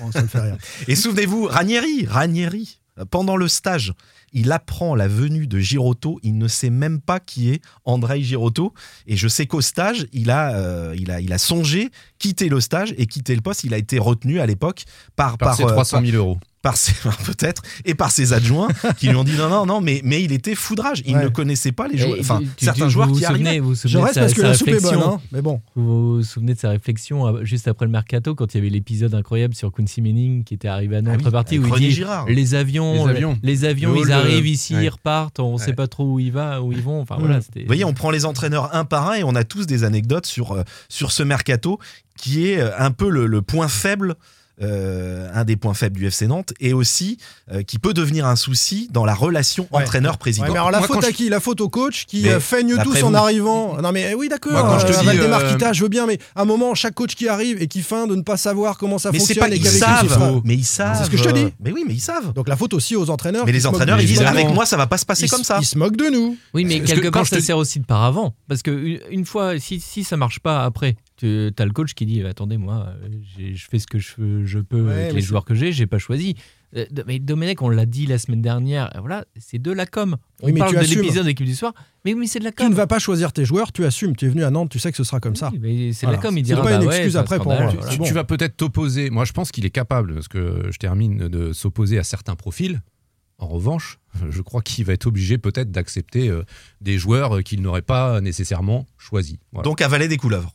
Bon, ça me fait rire. Et souvenez-vous, Ranieri, Ranieri, pendant le stage, il apprend la venue de Girotto. Il ne sait même pas qui est Andrei Girotto. Et je sais qu'au stage, il a, euh, il, a, il a songé quitter le stage et quitter le poste. Il a été retenu à l'époque par, Par, ses euh, 300 par- 000 euros. Par ses peut-être et par ses adjoints qui lui ont dit non non non mais mais il était foudrage il Ouais. ne connaissait pas les joueurs enfin certains vous joueurs vous qui souvenez- arrivaient Vous vous Je souvenez de reste sa- parce que sa la soupe est bonne, réflexion hein, mais bon. Vous vous souvenez de sa réflexion euh, juste après le mercato quand il y avait l'épisode incroyable sur Quincy Manning qui était arrivé à Nantes Ah oui, avec où il dit Girard. les avions Les avions. les avions Le ils arrivent ici Ouais. ils repartent on Ouais. sait pas trop où ils va où ils vont enfin Mm. voilà Vous voyez, on prend les entraîneurs un par un et on a tous des anecdotes sur, euh, sur ce mercato qui est euh, un peu le, le point faible, euh, un des points faibles du FC Nantes et aussi euh, qui peut devenir un souci dans la relation Ouais. entraîneur-président. Ouais, mais alors la Moi, faute à je- qui? La faute au coach qui euh, feigne tous en vous. arrivant. Non mais oui d'accord. Moi, quand je te dis, euh, je veux bien, mais à un moment chaque coach qui arrive et qui feint de ne pas savoir comment ça mais c'est fonctionne pas et ils savent, mais ils savent. C'est ce que je te dis. Mais oui, mais ils savent. Donc la faute aussi aux entraîneurs. Mais les entraîneurs, ils disent avec moi, ça va pas se passer comme ça. Ils se moquent de nous. Oui, mais quelque part, je ça te- sert aussi de paravent. Parce que une, une fois, si, si ça marche pas après, tu as le coach qui dit Attendez, moi, euh, je fais ce que je, je peux Ouais, avec les joueurs que j'ai, j'ai pas choisi. Euh, Mais Domenech, on l'a dit la semaine dernière, euh, voilà, c'est de la com. On Oui, mais parle tu de assumes. l'épisode d'équipe du soir, mais oui, c'est de la Tu com. ne vas pas choisir tes joueurs, tu assumes. Tu es venu à Nantes, tu sais que ce sera comme ça. Oui, c'est de Voilà. la com, il dira pas une bah ouais, excuse après pour moi. voilà. Tu, tu vas peut-être t'opposer. Moi, je pense qu'il est capable, parce que je termine, de s'opposer à certains profils. En revanche, je crois qu'il va être obligé peut-être d'accepter euh, des joueurs qu'il n'aurait pas nécessairement choisis. Voilà. Donc avaler des couleuvres.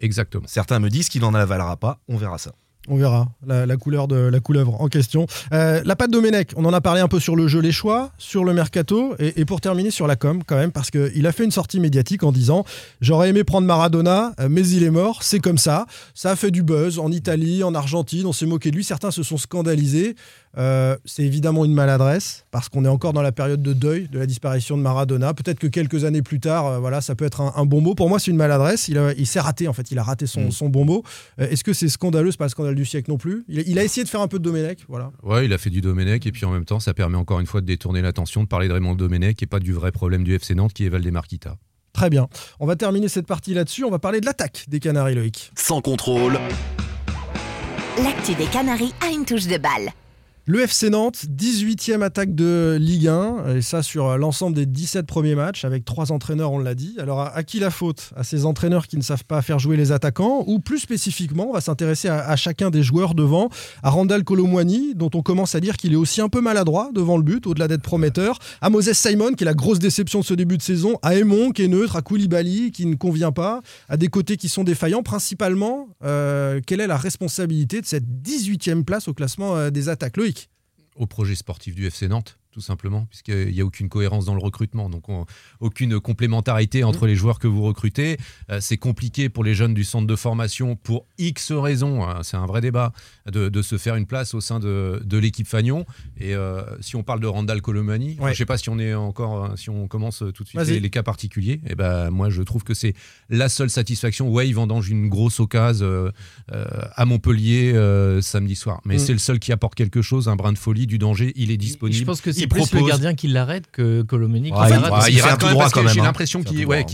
Exactement. Certains me disent qu'il n'en avalera pas. On verra ça. On verra la, la couleur de la couleuvre en question. Euh, la patte Domenech, on en a parlé un peu sur le jeu, les choix, sur le mercato et, et pour terminer sur la com quand même parce qu'il a fait une sortie médiatique en disant j'aurais aimé prendre Maradona euh, mais il est mort, c'est comme ça. Ça a fait du buzz en Italie, en Argentine, on s'est moqué de lui, certains se sont scandalisés. Euh, c'est évidemment une maladresse parce qu'on est encore dans la période de deuil de la disparition de Maradona. Peut-être que quelques années plus tard, euh, voilà, ça peut être un, un bon mot. Pour moi, c'est une maladresse. Il, a- il s'est raté en fait. Il a raté son, Mm. son bon mot. Euh, Est-ce que c'est scandaleux? C'est pas le scandale du siècle non plus. Il, a- il a essayé de faire un peu de Domenech, voilà. Ouais, il a fait du Domenech et puis en même temps, ça permet encore une fois de détourner l'attention, de parler de Raymond Domenech et pas du vrai problème du FC Nantes qui est Valdemar Kita. Très bien. On va terminer cette partie là-dessus. On va parler de l'attaque des Canaries, Loïc. Sans contrôle, L'actu des Canaries a une touche de balle. Le FC Nantes, 18e attaque de Ligue 1, et ça sur l'ensemble des 17 premiers matchs, avec trois entraîneurs, on l'a dit. Alors, à, qui la faute? À ces entraîneurs qui ne savent pas faire jouer les attaquants? Ou plus spécifiquement, on va s'intéresser à, à chacun des joueurs devant, à Randall Colomwani, dont on commence à dire qu'il est aussi un peu maladroit devant le but, au-delà d'être prometteur, à Moses Simon, qui est la grosse déception de ce début de saison, à Aymon, qui est neutre, à Koulibaly, qui ne convient pas, à des côtés qui sont défaillants. Principalement, euh, quelle est la responsabilité de cette 18e place au classement euh, des attaques? Loïc? Au projet sportif du FC Nantes, tout simplement, puisqu'il n'y a aucune cohérence dans le recrutement, donc on- aucune complémentarité entre les joueurs que vous recrutez. Euh, c'est compliqué pour les jeunes du centre de formation, pour X raisons, hein, c'est un vrai débat, de, de se faire une place au sein de, de l'équipe Fagnon. Et euh, si on parle de Randall Colomani, Ouais. je ne sais pas si on est encore, euh, si on commence tout de suite les, les cas particuliers, et ben moi je trouve que c'est la seule satisfaction. Ouais, il vendange une grosse occasion euh, euh, à Montpellier samedi soir, mais Mm. c'est le seul qui apporte quelque chose, un brin de folie, du danger, il est disponible. Je pense que il plus le gardien qui l'arrête que Colomani qui Ouais, il- rate tout droit parce quand même, j'ai hein. l'impression qu'il ouais,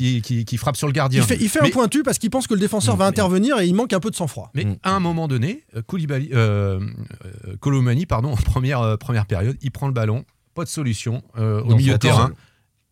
frappe sur le gardien. Il fait, il fait un pointu parce qu'il pense que le défenseur va Mm. intervenir et il manque un peu de sang-froid. Mais Mm. à un moment donné, euh, Koulibaly, euh, euh, Colomani, pardon, en première, euh, première période, il prend le ballon, pas de solution euh, au milieu de terrain.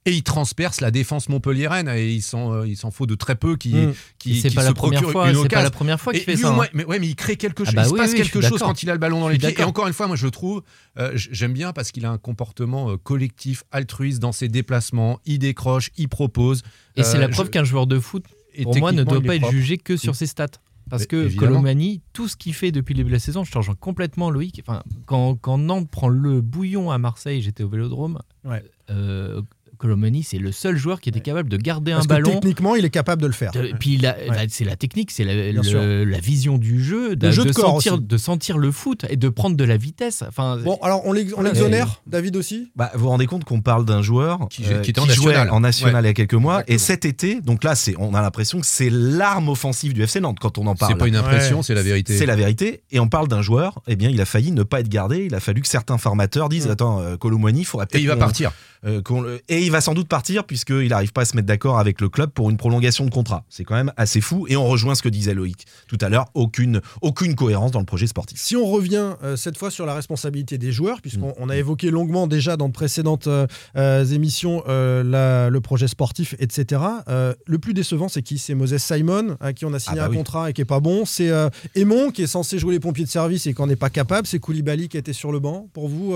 Et il transperce la défense montpelliéraine et il s'en, euh, il s'en faut de très peu qui, Mm. qui, c'est qui pas se la première fois. C'est pas la première fois qu'il fait lui, ça. hein. mais, ouais, mais il crée quelque Ah chose. bah il se oui, passe oui, je suis quelque chose quand il a le ballon dans les pieds. Et encore une fois, moi, je le trouve, euh, j'aime bien parce qu'il a un comportement euh, collectif, altruiste dans ses déplacements. Il décroche, il propose. Et c'est la preuve je- qu'un joueur de foot, et pour moi, ne doit pas être propre. jugé que sur ses stats. Parce Mais que. Colomani, tout ce qu'il fait depuis le début de la saison, je te rejoins complètement Loïc. Enfin, quand, quand Nantes prend le bouillon à Marseille, j'étais au Vélodrome. Ouais. euh, Colomani, c'est le seul joueur qui était capable de garder Parce un que ballon. techniquement, il est capable de le faire. De- puis la- c'est la technique, c'est la, le- vision du jeu, de, jeu de corps sentir, aussi. de sentir le foot et de prendre de la vitesse. Enfin, Bon, alors on l'exonère, David aussi? Bah, vous vous rendez compte qu'on parle d'un joueur euh, Qui- qui était en jouait national. en national il y a quelques mois Exactement. et cet été, donc là, c'est, on a l'impression que c'est l'arme offensive du FC Nantes quand on en parle. C'est pas une impression, c'est la vérité. C'est la vérité. Et on parle d'un joueur, eh bien, il a failli ne pas être gardé. Il a fallu que certains formateurs disent Mm. Attends, euh, Colomboigny, il faudra Et peut-être. il va partir. Euh, et il va sans doute partir, puisqu'il n'arrive pas à se mettre d'accord avec le club pour une prolongation de contrat. C'est quand même assez fou. Et on rejoint ce que disait Loïc tout à l'heure aucune, aucune cohérence dans le projet sportif. Si on revient euh, cette fois sur la responsabilité des joueurs, puisqu'on Mm. on a évoqué longuement déjà dans de précédentes euh, émissions la- le projet sportif, etc. le plus décevant, c'est qui? C'est Moses Simon, à qui on a signé Ah bah un oui. contrat et qui est pas bon. C'est Aymon, qui est censé jouer les pompiers de service et qui n'en est pas capable. C'est Koulibaly qui était sur le banc. Pour vous,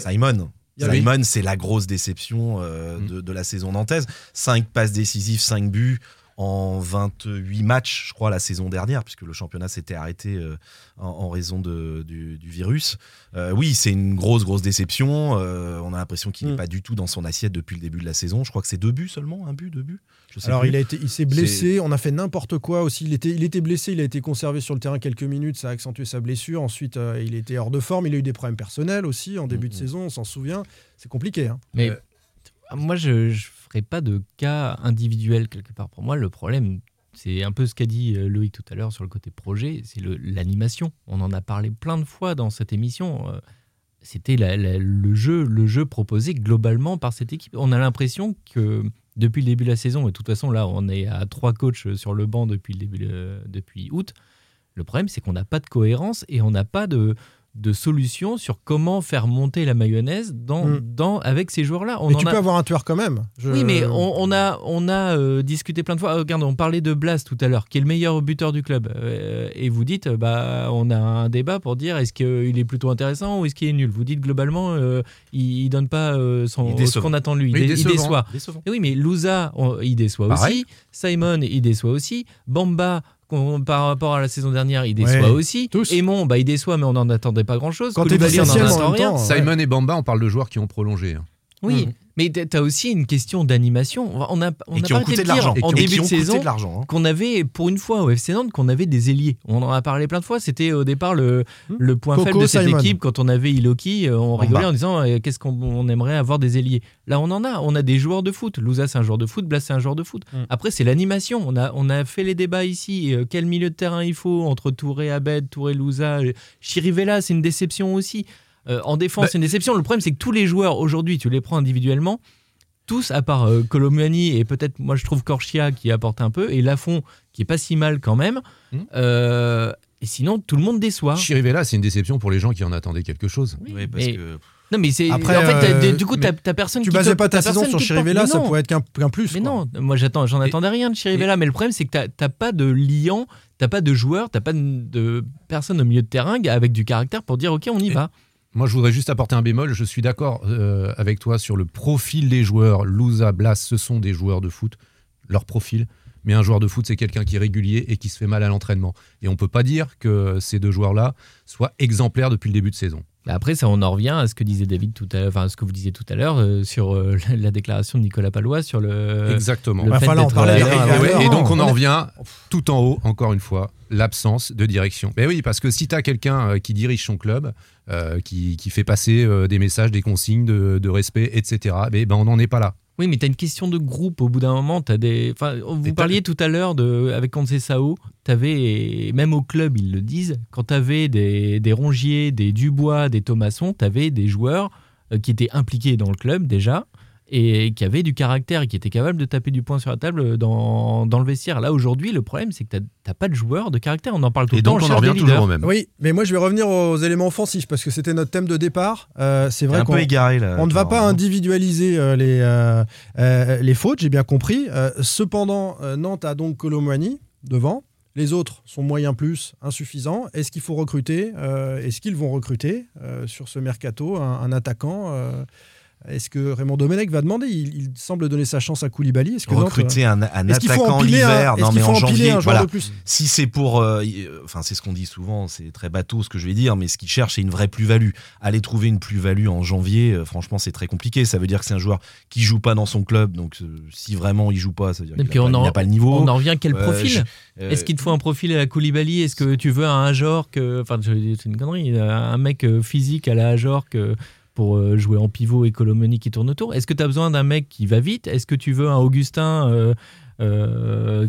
Simon. Simon, c'est la grosse déception euh, Mm. de, de la saison nantaise. 5 passes décisives, 5 buts en 28 matchs, je crois, la saison dernière, puisque le championnat s'était arrêté euh, en, en raison de- du, du virus. Euh, oui, c'est une grosse, grosse déception. Euh, on a l'impression qu'il n'est Mm. pas du tout dans son assiette depuis le début de la saison. Je crois que c'est deux buts seulement, un but, deux buts. Je sais Alors plus. il a été, il s'est blessé, on a fait n'importe quoi aussi. Il était, il était blessé, il a été conservé sur le terrain quelques minutes, ça a accentué sa blessure. Ensuite, euh, il était hors de forme, il a eu des problèmes personnels aussi en début de Mhm. saison, on s'en souvient. C'est compliqué. hein. Mais Euh, moi, je pas de cas individuel quelque part. Pour moi, le problème, c'est un peu ce qu'a dit euh, Loïc tout à l'heure sur le côté projet, c'est l'animation. On en a parlé plein de fois dans cette émission. euh, C'était le, jeu, le jeu proposé globalement par cette équipe. On a l'impression que depuis le début de la saison, et de toute façon, là, on est à trois coachs sur le banc depuis, le début, euh, depuis août. Le problème, c'est qu'on n'a pas de cohérence et on n'a pas de, de solution sur comment faire monter la mayonnaise dans, Mm. dans, avec ces joueurs-là. On Mais en tu a- peux avoir un tueur quand même. Je- oui, mais on, on a, on a euh, discuté plein de fois. Ah, Regarde, on parlait de Blas tout à l'heure, qui est le meilleur buteur du club. Euh, et vous dites, bah, on a un débat pour dire est-ce qu'il est plutôt intéressant ou est-ce qu'il est nul? Vous dites globalement, euh, il, il donne pas euh, son, ce qu'on attend de lui. Il, déçoit. Décevant. Et oui, mais Louza, on- il déçoit Pareil. aussi. Simon, il déçoit aussi. Bamba, par rapport à la saison dernière, il déçoit Ouais, aussi. tous. Aymon, bah, il déçoit, mais on n'en attendait pas grand-chose. Quand Koulibaly, on n'en dixième en attend même rien. temps, Simon et Bamba, on parle de joueurs qui ont prolongé. hein. Oui, Mm. Mais tu as aussi une question d'animation. On a, on Et a qui ont coûté de l'argent. en début de saison de l'argent. hein. qu'on avait, pour une fois au FC Nantes, qu'on avait des ailiers. On en a parlé plein de fois. C'était au départ le, Hmm. le point Coco, faible de cette Simon. équipe. Quand on avait Iloki, euh, on rigolait bas. en disant euh, qu'est-ce qu'on on aimerait avoir des ailiers. Là, on en a. On a des joueurs de foot. Louza, c'est un joueur de foot. Blas, c'est un joueur de foot. Hmm. Après, c'est l'animation. On a, on a fait les débats ici. Euh, quel milieu de terrain il faut entre Touré, Abed, Touré, Louza Chirivella, c'est une déception aussi. Euh, en défense, Bah- c'est une déception. Le problème, c'est que tous les joueurs, aujourd'hui, tu les prends individuellement tous, à part euh, Colomani et peut-être, moi je trouve Corchia qui apporte un peu, et Lafont qui est pas si mal quand même. Hmm. Euh, et sinon, tout le monde déçoit. Chirivella, c'est une déception pour les gens qui en attendaient quelque chose. Oui, parce mais- que Non, mais c'est. Après, en fait, t'as- euh, du coup, t'as t'as personne Tu qui. basais te- pas ta saison sur. Chirivella, ça pourrait être qu'un qu'un plus. Mais quoi. non, moi j'attends, j'en Et- attendais rien de Chirivella, mais le problème c'est que t'as- t'as pas de liant, t'as pas de joueur, t'as pas de, de personne au milieu de terrain avec du caractère pour dire ok on y Et- va. Moi, je voudrais juste apporter un bémol. Je suis d'accord euh, avec toi sur le profil des joueurs. Louza, Blas, ce sont des joueurs de foot, leur profil. Mais un joueur de foot, c'est quelqu'un qui est régulier et qui se fait mal à l'entraînement. Et on peut pas dire que ces deux joueurs-là soient exemplaires depuis le début de saison. Après, ça, on en revient à ce que disait David tout à l'heure, enfin, ce que vous disiez tout à l'heure euh, sur euh, la déclaration de Nicolas Palois sur le. Exactement. le Bah, fait on parlait. Et, donc on en revient tout en haut, encore une fois, l'absence de direction. Mais oui, parce que si tu as quelqu'un qui dirige son club, euh, qui, qui fait passer euh, des messages, des consignes de, de respect, etc., mais ben, on n'en est pas là. Oui, mais tu as une question de groupe. Au bout d'un moment, tu as des. Enfin, vous parliez tout à l'heure de avec Sao, tu avais, même au club, ils le disent, quand tu avais des, des Rongier, des Dubois, des Thomasson, tu avais des joueurs euh, qui étaient impliqués dans le club déjà et qui avaient du caractère et qui étaient capables de taper du poing sur la table dans, dans le vestiaire. Là, aujourd'hui, le problème, c'est que tu n'as pas de joueurs de caractère. On en parle tout Et le temps. donc on on en revient toujours au même. Oui, mais moi je vais revenir aux éléments offensifs parce que c'était notre thème de départ. Euh, c'est vrai un qu'on peu égaré là. on ne va pas non individualiser euh, les, euh, euh, les fautes, j'ai bien compris. Euh, cependant, euh, Nantes a donc Colomani devant. Les autres sont moyens plus, insuffisants. Est-ce qu'il faut recruter? Euh, Est-ce qu'ils vont recruter euh, sur ce mercato un, un attaquant? Euh, Est-ce que Raymond Domenech va demander? Il, il semble donner sa chance à Koulibaly. Est-ce que Nantes, Recruter un, attaquant l'hiver, non mais en janvier, un joueur voilà. de plus? Si c'est pour, euh, y- euh, enfin c'est ce qu'on dit souvent, c'est très bateau ce que je vais dire, mais ce qu'il cherche c'est une vraie plus-value. Aller trouver une plus-value en janvier, euh, franchement c'est très compliqué. Ça veut dire que c'est un joueur qui joue pas dans son club, donc euh, si vraiment il joue pas, ça veut dire Et qu'il puis a, on pas- pas le niveau. On en revient à quel Euh, profil? je- euh, Est-ce qu'il te faut un profil à la Koulibaly? Est-ce que tu veux un Ajorc euh, Enfin, c'est une connerie. Un mec physique à la Ajorc euh, pour euh, jouer en pivot et Colomoni qui tourne autour. Est-ce que tu as besoin d'un mec qui va vite? Est-ce que tu veux un Augustin euh, euh,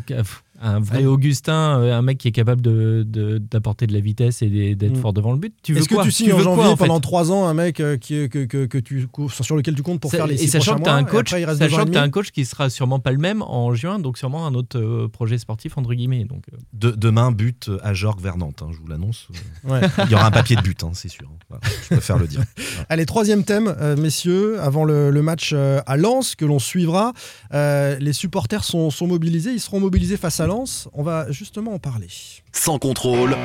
un vrai Allez. Augustin, euh, un mec qui est capable de- de- d'apporter de, la vitesse et d'être Mm. fort devant le but. Tu veux Est-ce que tu signes en janvier quoi, en fait pendant trois ans un mec euh, qui, que, que, que tu, sur lequel tu comptes pour Ça- faire les et six sachant prochains que tu as mois, un et coach, après, ans sachant et que t'as demi un coach qui sera sûrement pas le même en juin, donc sûrement un autre euh, projet sportif entre guillemets. Donc de- demain but à Jorg vers Nantes, hein, je vous l'annonce. Ouais. Il y aura un papier de but, hein, c'est sûr. Voilà, je préfère le dire. Allez, troisième thème, euh, messieurs, avant le, le match euh, à Lens que l'on suivra. Euh, les supporters sont, sont mobilisés, ils seront mobilisés face à Lens. On va justement en parler. Sans contrôle,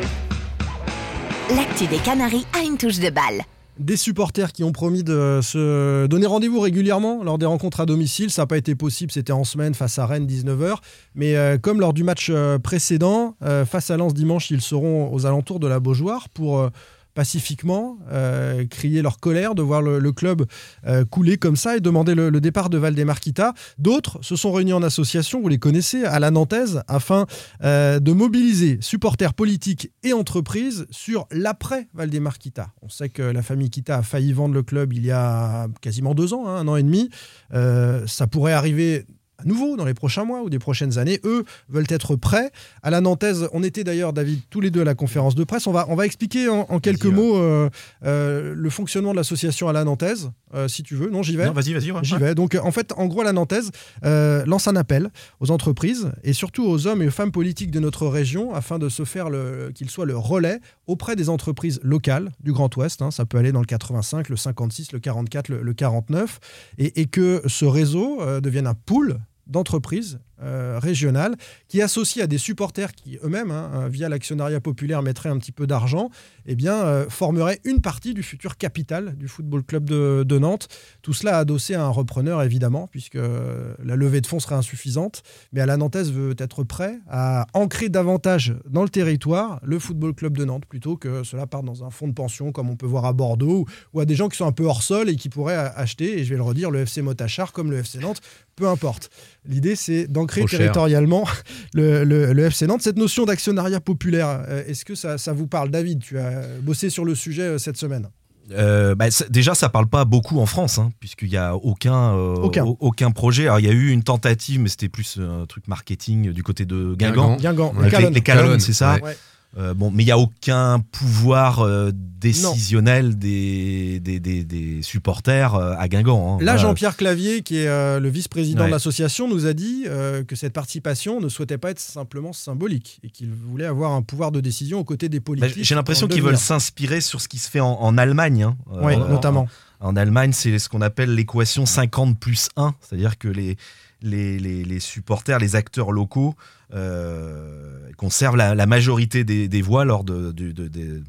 L'actu des Canaries a une touche de balle. Des supporters qui ont promis de se donner rendez-vous régulièrement lors des rencontres à domicile. Ça n'a pas été possible, c'était en semaine face à Rennes, 19h. Mais euh, comme lors du match euh, précédent, euh, face à Lens dimanche, ils seront aux alentours de la Beaujoire pour euh, pacifiquement euh, crier leur colère de voir le, club euh, couler comme ça et demander le, départ de Valdemarquita. D'autres se sont réunis en association, vous les connaissez, à la Nantaise, afin euh, de mobiliser supporters politiques et entreprises sur l'après Valdemarquita. On sait que la famille Kita a failli vendre le club il y a quasiment deux ans, hein, un an et demi. Ça pourrait arriver à nouveau dans les prochains mois ou des prochaines années. Eux veulent être prêts. À la Nantaise, on était d'ailleurs, David, tous les deux à la conférence de presse. On va, on va expliquer en, en quelques mots euh, euh, le fonctionnement de l'association à la Nantaise, euh, si tu veux. Non, j'y vais. Non, vas-y, vas-y. ouais. J'y vais. Donc, en fait, en gros, la Nantaise lance un appel aux entreprises et surtout aux hommes et aux femmes politiques de notre région afin de se faire qu'ils soient le relais auprès des entreprises locales du Grand Ouest. hein. ça peut aller dans le 85, le 56, le 44, le, le 49. Et, et que ce réseau devienne un pool d'entreprises euh, régionales qui associent à des supporters qui eux-mêmes, hein, euh, via l'actionnariat populaire, mettraient un petit peu d'argent, eh bien, euh, formeraient une partie du futur capital du Football Club de, Nantes. Tout cela adossé à un repreneur, évidemment, puisque euh, la levée de fonds serait insuffisante. Mais à la Nantaise veut être prêt à ancrer davantage dans le territoire le Football Club de Nantes, plutôt que cela parte dans un fonds de pension, comme on peut voir à Bordeaux, ou, à des gens qui sont un peu hors sol et qui pourraient acheter, et je vais le redire, le FC Motachar comme le FC Nantes, peu importe. L'idée, c'est d'ancrer Cher. territorialement le, le- le FC Nantes. Cette notion d'actionnariat populaire, euh, est-ce que ça, ça vous parle David, tu as bossé sur le sujet euh, cette semaine. Euh, bah, ça- déjà, ça parle pas beaucoup en France, hein, puisqu'il n'y a aucun, euh, Aucun. au- aucun projet. Alors, il y a eu une tentative, mais c'était plus un truc marketing du côté de Guingamp. Guingamp, Ouais, les Avec les, Calonnes. les c'est ça ouais. Euh, bon, mais il n'y a aucun pouvoir euh, décisionnel des, des, des- des supporters euh, à Guingamp. hein. Là, Voilà. Jean-Pierre Clavier, qui est le vice-président Ouais. de l'association, nous a dit que cette participation ne souhaitait pas être simplement symbolique et qu'il voulait avoir un pouvoir de décision aux côtés des Bah, politiques. J'ai l'impression qu'ils veulent s'inspirer sur ce qui se fait en, en Allemagne. hein. Oui, en- notamment. En Allemagne, c'est ce qu'on appelle l'équation 50 plus 1, c'est-à-dire que les, les, les- les supporters, les acteurs locaux euh, conservent la, la majorité des, des voix lors de, de-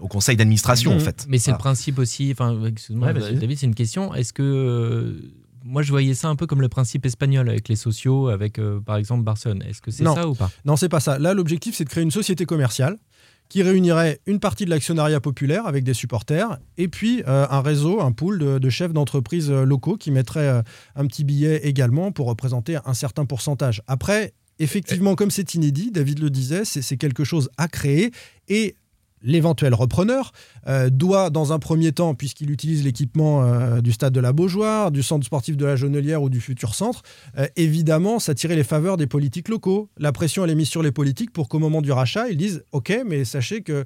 au conseil d'administration, Mhm. en fait. Mais c'est le principe aussi. Enfin, excuse-moi, Ouais. David, c'est une question. Est-ce que euh, moi je voyais ça un peu comme le principe espagnol avec les sociaux, avec euh, par exemple Barcelone. Est-ce que c'est ça ou pas? Non, c'est pas ça. Là, l'objectif, c'est de créer une société commerciale qui réunirait une partie de l'actionnariat populaire avec des supporters et puis euh, un réseau, un pool de, chefs d'entreprise euh, locaux qui mettraient euh, un petit billet également pour représenter un certain pourcentage. Après, effectivement, comme c'est inédit, David le disait, c'est quelque chose à créer et l'éventuel repreneur euh, doit, dans un premier temps, puisqu'il utilise l'équipement euh, du stade de la Beaujoire, du centre sportif de la Jonelière ou du futur centre, euh, évidemment s'attirer les faveurs des politiques locaux. La pression, elle est mise sur les politiques pour qu'au moment du rachat, ils disent OK, mais sachez que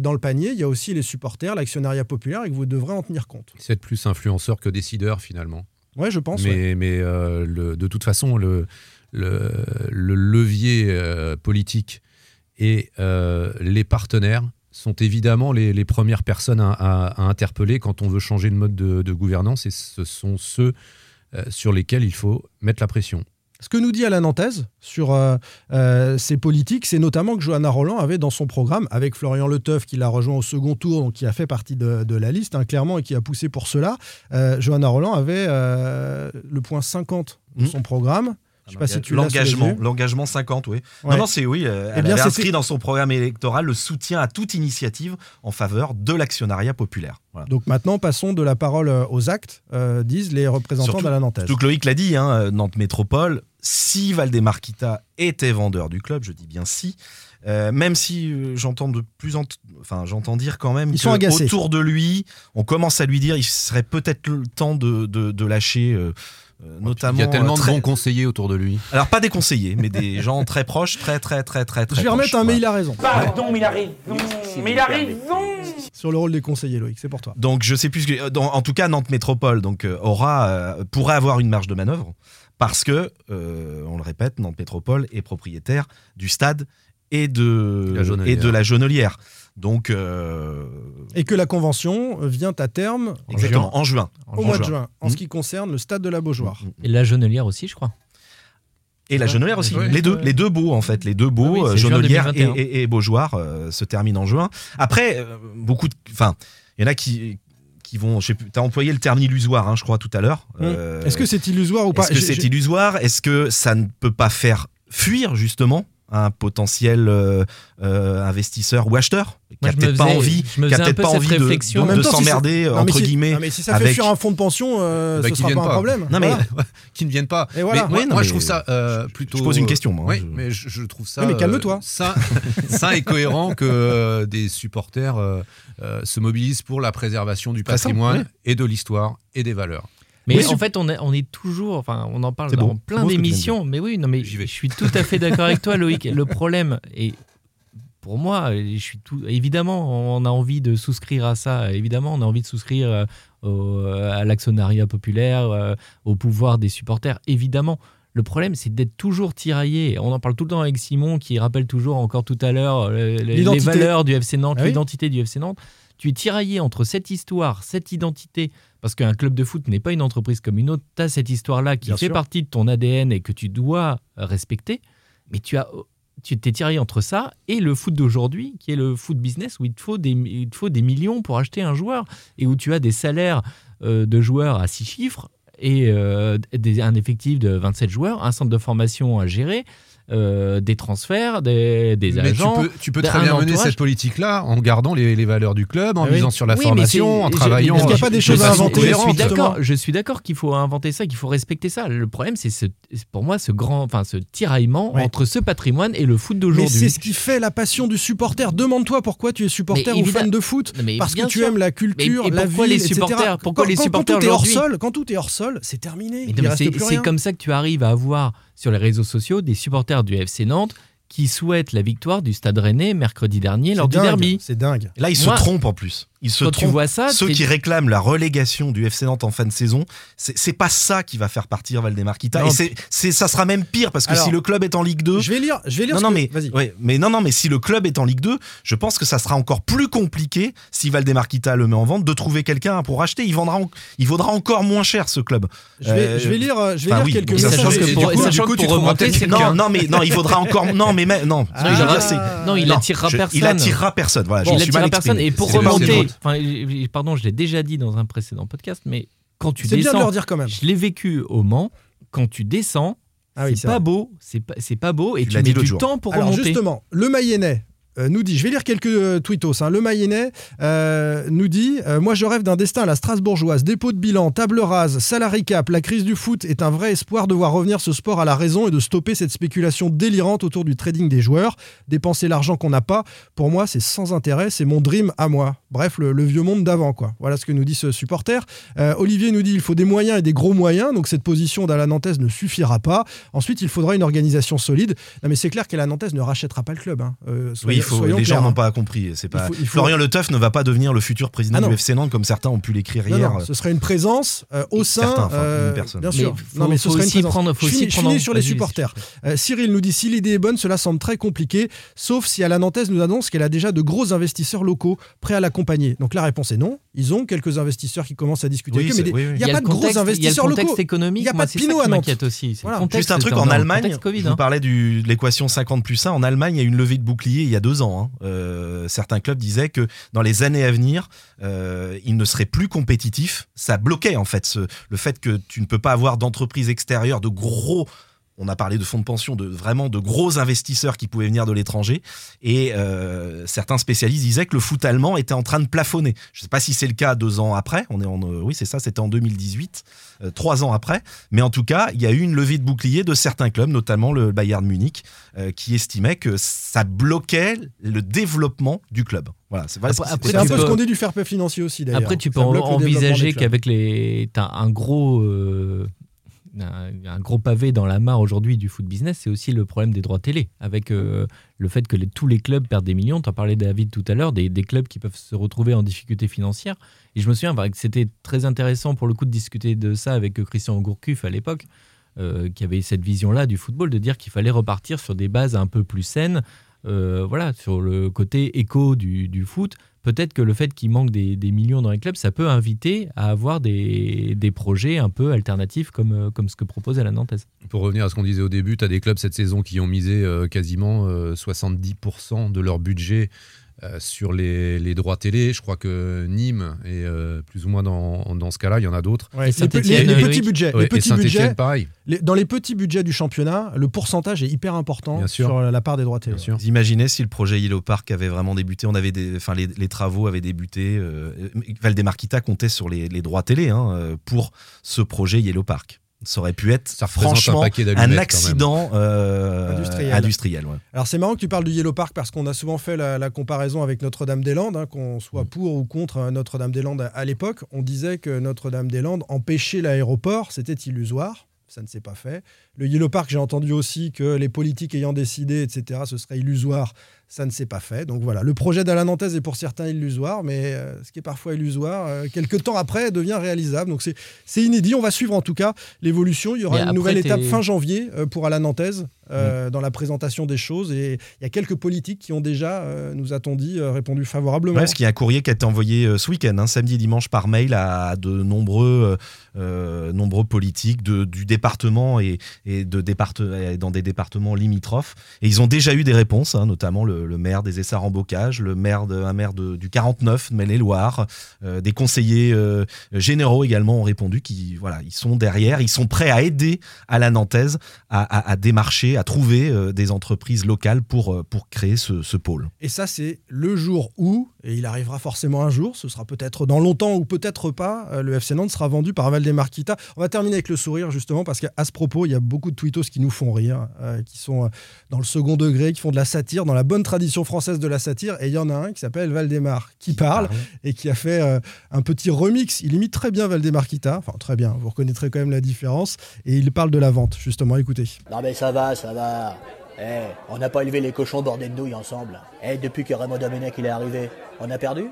dans le panier, il y a aussi les supporters, l'actionnariat populaire et que vous devrez en tenir compte. C'est plus influenceur que décideur finalement. Ouais, je pense. mais ouais. mais le- de toute façon, le, le, le levier politique et les partenaires sont évidemment les, les premières personnes à, à- à interpeller quand on veut changer de mode de, de gouvernance et ce sont ceux euh, sur lesquels il faut mettre la pression. Ce que nous dit Alain Nantaise sur euh, euh, ces politiques, c'est notamment que Johanna Roland avait dans son programme, avec Florian Leteuf qui l'a rejoint au second tour, donc qui a fait partie de, de la liste, hein, clairement, et qui a poussé pour cela, euh, Johanna Roland avait euh, le point 50 de Mhm. son programme. Je sais pas si tu l'as sous les L'engagement, l'engagement 50, oui. Ouais. Non, non, c'est oui. euh, Eh elle bien, avait inscrit dans son programme électoral le soutien à toute initiative en faveur de l'actionnariat populaire. Voilà. Donc maintenant, passons de la parole euh, aux actes, euh, disent les représentants d'Alain Nantaise. Surtout que Loïc l'a dit, hein, Nantes Métropole, si Valdemarquita était vendeur du club, je dis bien si, euh, même si j'entends de plus en enfin j'entends dire quand même Ils sont agacés. autour de lui, on commence à lui dire il serait peut-être le temps de, de, de lâcher euh, euh, notamment Il y a tellement euh, de bons conseillers autour de lui. alors pas des conseillers mais des gens très proches très très très très très Je vais remettre un mais il a raison Pardon, mais il a raison. Mais il a raison. sur le rôle des conseillers, Loïc, c'est pour toi. Donc je sais plus ce que- euh, dans- en tout cas Nantes Métropole donc aura euh, pourrait avoir une marge de manœuvre parce que euh, on le répète Nantes Métropole est propriétaire du stade et de La et de la Jaunelière. Donc euh, Et que la convention vient à terme exactement en juin. au mois de juin, en Mhm. ce qui concerne le stade de la Beaujoire. Et la Jonelière aussi, je crois. Et la Jaunelière aussi. Les deux, les deux beaux en fait, les deux beaux, Oui, oui, euh, Jaunelière et, 2021. et, et Beaujoire euh, se terminent en juin. Après, euh, beaucoup de, enfin, il y en a qui qui vont, je sais plus, t'as employé le terme illusoire, hein, je crois tout à l'heure. Euh, Est-ce que c'est illusoire ou pas Est-ce que c'est illusoire? Est-ce que ça ne peut pas faire fuir justement un potentiel euh, euh, investisseur ou acheteur qui Moi, a je me peut-être pas envie, qui a faisais un peut-être peu pas envie de, En s'emmerder mais entre si- guillemets. non, mais si ça fait avec- fuir un fonds de pension, euh, Bah, ce sera pas un pas. problème. Non mais Voilà. qui ne viennent pas. Et voilà. Mais moi, Oui, non, moi, mais je trouve ça euh, plutôt. je pose une question, moi, Oui, je- mais je, je trouve ça. Oui, mais calme-toi. euh, sain, sain et cohérent que euh, des supporters euh, euh, se mobilisent pour la préservation du patrimoine oui. et de l'histoire et des valeurs. Mais Oui, en fait, on est, on est toujours, enfin, on en parle dans plein d'émissions. Mais oui, non, mais je suis tout à fait d'accord avec toi, Loïc. Le problème, et pour moi, je suis tout. Évidemment, on a envie de souscrire à ça. Évidemment, on a envie de souscrire euh, au- à l'actionnariat populaire, euh, au pouvoir des supporters. Évidemment. Le problème, c'est d'être toujours tiraillé. On en parle tout le temps avec Simon, qui rappelle toujours encore tout à l'heure euh, les, les valeurs du FC Nantes, Ah oui. l'identité du FC Nantes. Tu es tiraillé entre cette histoire, cette identité, parce qu'un club de foot n'est pas une entreprise comme une autre. Tu as cette histoire-là qui Bien fait sûr. partie de ton ADN et que tu dois respecter. Mais tu as, tu t'es tiraillé entre ça et le foot d'aujourd'hui, qui est le foot business, où il te faut des, il te faut des millions pour acheter un joueur et où tu as des salaires euh, de joueurs à six chiffres et euh, des- un effectif de 27 joueurs, un centre de formation à gérer, euh, des transferts, des, des Mais tu agents. peux, tu peux très bien mener cette politique-là en gardant les, les valeurs du club, en Ah oui. misant sur la Oui, formation, en travaillant. Est-ce qu'il y a pas des de choses à inventer Je suis d'accord. Je suis d'accord qu'il faut inventer ça, qu'il faut respecter ça. Le problème, c'est ce, pour moi ce grand, enfin ce tiraillement entre ce patrimoine et le foot d'aujourd'hui. c'est ce qui fait la passion du supporter. Demande-toi pourquoi tu es supporter Mais ou fan de foot. Mais Parce que tu sûr. aimes la culture, Mais- et la pourquoi ville, les etc. supporters- pourquoi Quand- les supporters quand tout est hors sol, quand tout est hors sol, c'est terminé. C'est comme ça que tu arrives à avoir sur les réseaux sociaux des supporters du FC Nantes qui souhaitent la victoire du Stade Rennais mercredi dernier C'est lor du dingue, derby. C'est dingue. Et là, ils Moi- se trompent en plus. Ils se Quand tu trompent. vois ça, Ceux qui réclament la relégation du FC Nantes en fin de saison, c'est pas ça qui va faire partir Valdemarquita. Non. Et c'est- ça sera même pire parce que Alors, si le club est en Ligue 2, Je vais lire. Je vais lire. non, non, que- mais, ouais, mais non, non, mais si le club est en Ligue 2, je pense que ça sera encore plus compliqué si Valdemarquita le met en vente de trouver quelqu'un pour acheter. Il vendra, en- il vaudra encore moins cher ce club. Je vais, Euh, je vais lire. Je vais enfin, lire oui, quelques donc messages. sachant que pour, du coup- sachant du coup, que tu pour remonter, Non, non, mais non, il vaudra encore. Non, mais non. Ah. Il attirera personne. Il attirera personne. Voilà, je suis mal attirera personne. Et pour remonter. Enfin, pardon, je l'ai déjà dit dans un précédent podcast, mais quand tu C'est bien de descends, leur dire quand même. je l'ai vécu au Mans, quand tu descends, Ah oui, c'est pas vrai. beau, c'est pas, c'est pas beau, et Tu tu, mets du jour. temps pour Alors remonter. justement, le Mayennais euh, nous dit, je vais lire quelques euh, tweetos. hein. Le Mayennais euh, nous dit euh, Moi, je rêve d'un destin à la Strasbourgeoise. Dépôt de bilan, table rase, salary cap. La crise du foot est un vrai espoir de voir revenir ce sport à la raison et de stopper cette spéculation délirante autour du trading des joueurs. Dépenser l'argent qu'on n'a pas, pour moi, c'est sans intérêt. C'est mon dream à moi. Bref, le, vieux monde d'avant, quoi. Voilà ce que nous dit ce supporter. Olivier nous dit Il faut des moyens et des gros moyens. Donc, cette position d'Alain Nantes ne suffira pas. Ensuite, il faudra une organisation solide. Mais c'est clair qu'Alain Nantes ne rachètera pas le club. hein. Faut, les gens n'ont hein. pas compris. C'est pas Il faut- il faut- Florian Le Teuf ne va pas devenir le futur président Ah du FC Nantes comme certains ont pu l'écrire Non, hier. non, ce serait une présence euh, au sein. Certains, enfin, euh, une personne. Bien Mais sûr. faut- non, mais ce faut serait une aussi présence. prendre- faut je aussi je prendre sur les supporters. Euh, Cyril nous dit si l'idée est bonne, cela semble très compliqué, sauf si Alain Nantes nous annonce qu'elle a déjà de gros investisseurs locaux prêts à l'accompagner. Donc la réponse est non. Ils ont quelques investisseurs qui commencent à discuter Oui, avec eux, mais oui, il n'y a, pas de gros investisseurs Il y a le contexte locaux. économique. Il y a pas de Pinot à Nantes. aussi. Juste un truc, en Allemagne, hein. vous du- de l'équation 50 plus 1, en Allemagne, il y a eu une levée de bouclier il y a deux ans. hein. Euh, certains clubs disaient que dans les années à venir, euh, ils ne seraient plus compétitifs. Ça bloquait en fait le fait que tu ne peux pas avoir d'entreprises extérieures, de gros... On a parlé de fonds de pension, de vraiment de gros investisseurs qui pouvaient venir de l'étranger. Et euh, certains spécialistes disaient que le foot allemand était en train de plafonner. Je ne sais pas si c'est le cas deux ans après. On est en, euh, oui, c'est ça, c'était en 2018, euh, trois ans après. Mais en tout cas, il y a eu une levée de bouclier de certains clubs, notamment le Bayern Munich, euh, qui estimait que ça bloquait le développement du club. Voilà, c'est un peu peux- ce qu'on dit du fair play financier aussi d'ailleurs. Après, tu peux envisager qu'avec les. T'as un gros. Un, gros pavé dans la mare aujourd'hui du foot business, c'est aussi le problème des droits télé. Avec euh, le fait que tous les clubs perdent des millions. Tu en parlais, David, tout à l'heure, des, clubs qui peuvent se retrouver en difficulté financière. Et je me souviens que c'était très intéressant pour le coup de discuter de ça avec euh, Christian Gourcuff à l'époque, euh, qui avait cette vision-là du football, de dire qu'il fallait repartir sur des bases un peu plus saines. Euh, voilà, sur le côté éco du, du foot, peut-être que le fait qu'il manque des, des millions dans les clubs, ça peut inviter à avoir des, des projets un peu alternatifs comme, euh, comme ce que propose la Nantes. Pour revenir à ce qu'on disait au début, tu as des clubs cette saison qui ont misé euh, quasiment euh, 70% de leur budget euh, sur les, les droits télé. Je crois que Nîmes est euh, plus ou moins dans, dans ce cas-là. Il y en a d'autres. Ouais, les, petits budgets, Ouais, les et petits Saint-Etienne, budgets, pareil. les- dans les petits budgets du championnat, le pourcentage est hyper important Bien sûr. sur la part des droits télé. Bien sûr. Vous imaginez si le projet Yellow Park avait vraiment débuté, on avait des, enfin les, les travaux avaient débuté. Euh, Valdemarquita comptait sur les, les droits télé hein, pour ce projet Yellow Park. Ça aurait pu être Ça un franchement paquet un, accident euh, Industriel. industriel, ouais. Alors c'est marrant que tu parles du Yellow Park parce qu'on a souvent fait la, la comparaison avec Notre-Dame-des-Landes, hein, qu'on soit Mm. pour ou contre euh, Notre-Dame-des-Landes à, à l'époque. On disait que Notre-Dame-des-Landes empêchait l'aéroport, c'était illusoire. Ça ne s'est pas fait. Le Yellow Park, j'ai entendu aussi que les politiques ayant décidé, etc., ce serait illusoire. Ça ne s'est pas fait. Donc voilà, le projet d'Alain Nantes est pour certains illusoire, mais euh, ce qui est parfois illusoire, euh, quelques temps après, devient réalisable. Donc c'est inédit. On va suivre en tout cas l'évolution. Il y aura Mais une nouvelle étape fin janvier euh, pour Alain Nantes Mm. euh, dans la présentation des choses. Et il y a quelques politiques qui ont déjà, euh, nous a-t-on dit, euh, répondu favorablement. Parce qu'il y a un courrier qui a été envoyé euh, ce week-end, hein, samedi et dimanche, par mail à de nombreux, euh, euh, nombreux politiques de- du département et, et de départe- dans des départements limitrophes. Et ils ont déjà eu des réponses, hein, notamment le, le maire des Essarts en Bocage, le maire de, un maire de- du 49, Maine-et-Loire, euh, des conseillers euh, généraux également ont répondu qui, voilà, ils sont derrière, ils sont prêts à aider à la Nantaise à, démarcher, à trouver euh, des entreprises locales pour, pour créer ce, pôle. Et ça, c'est le jour où, et il arrivera forcément un jour, ce sera peut-être dans longtemps ou peut-être pas, le FC Nantes sera vendu par Valdemarquita. On va terminer avec le sourire, justement, parce qu'à ce propos, il y a beaucoup de tweetos qui nous font rire, qui sont dans le second degré, qui font de la satire, dans la bonne tradition française de la satire. Et il y en a un qui s'appelle Valdemar, qui parle et qui a fait euh, un petit remix. Il imite très bien Valdemarquita, enfin très bien, vous reconnaîtrez quand même la différence. Et il parle de la vente, justement, écoutez. Non mais ça va, ça va. Eh, on n'a pas élevé les cochons bordés de nouilles ensemble. Eh, depuis que Raymond Domenech il est arrivé, on a perdu?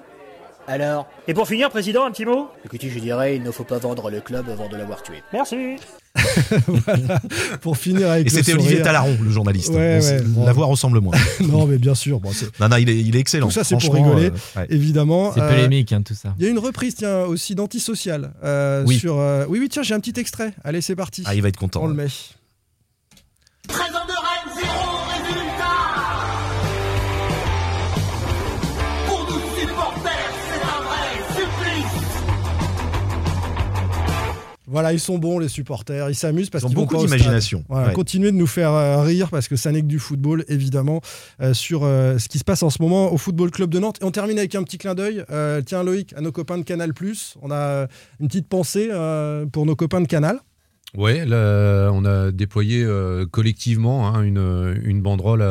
Alors Et pour finir, président, un petit mot? Écoutez, je dirais, il ne faut pas vendre le club avant de l'avoir tué. Merci. voilà, pour finir avec Et c'était. Olivier Talaron, le journaliste. Ouais, bon. La voix ressemble moins. non, mais bien sûr, bon, non, non, il est, il est excellent. Tout ça, c'est pour rigoler. euh, ouais. évidemment. C'est euh, polémique, hein, tout ça. Il y a une reprise, tiens, aussi d'Antisocial. euh, Oui. sur, euh, oui, oui, tiens, j'ai un petit extrait. Allez, c'est parti. Ah, il va être content. On le met. 13 ans de Rennes, zéro Voilà, ils sont bons les supporters, ils s'amusent parce Ils ont qu'ils vont beaucoup d'imagination. Voilà, Ouais. Continuez de nous faire euh, rire parce que ça n'est que du football, évidemment, euh, sur euh, ce qui se passe en ce moment au Football Club de Nantes. Et on termine avec un petit clin d'œil. Tiens, Loïc, à nos copains de Canal+, on a une petite pensée pour nos copains de Canal. Ouais, là, on a déployé euh, collectivement hein, une, une banderole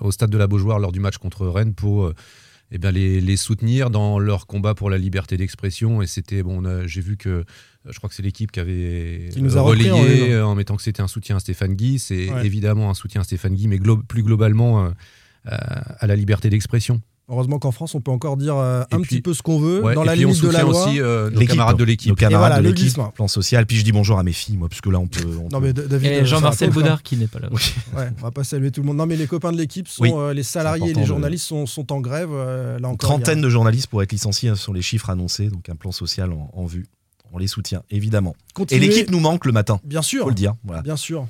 au stade de la Beaujoire lors du match contre Rennes pour euh, eh bien, les, les soutenir dans leur combat pour la liberté d'expression. Et c'était bon, j'ai vu que euh, je crois que c'est l'équipe qui avait Qui nous a euh, repris en relayé euh, en, mettant que c'était un soutien à Stéphane Guy. C'est Ouais. évidemment un soutien à Stéphane Guy, mais glo- plus globalement euh, à, à la liberté d'expression. Heureusement qu'en France, on peut encore dire euh, un puis- petit peu ce qu'on veut, Ouais, dans la limite de la loi. aussi euh, nos camarades de l'équipe. Nos camarades voilà, de le l'équipe, plan social. Puis je dis bonjour à mes filles, moi, parce que là, on peut. on Non peut- mais David, Et Jean-Marcel Baudard qui n'est pas là. Oui. Ouais, on va pas saluer tout le monde. Non, mais les copains de l'équipe sont Oui. euh, les salariés et les de- journalistes sont, sont en grève. euh, là encore, a- trentaine de journalistes pour être licenciés hein, sur les chiffres annoncés, donc un plan social en, en vue. On les soutient, évidemment. Continuez- Et l'équipe nous manque le matin, Bien sûr. faut le dire. Voilà. Bien sûr.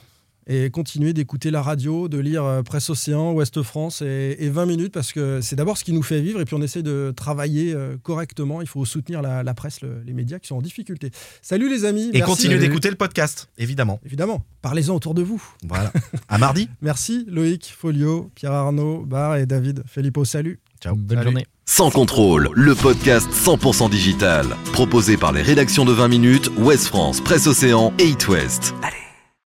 Et continuez d'écouter la radio, de lire euh, Presse Océan, Ouest France et, et 20 minutes parce que c'est d'abord ce qui nous fait vivre et puis on essaie de travailler euh, correctement. Il faut soutenir la, la presse, le- les médias qui sont en difficulté. Salut les amis. Et merci. continuez d'écouter le podcast, évidemment. Évidemment, parlez-en autour de vous. Voilà. à mardi. Merci Loïc, Folio, Pierre Arnaud, Bar et David. Filippo, salut. Ciao. Bonne Salut. journée. Sans contrôle, le podcast 100% digital. Proposé par les rédactions de 20 minutes, Ouest France, Presse Océan et It West. Allez.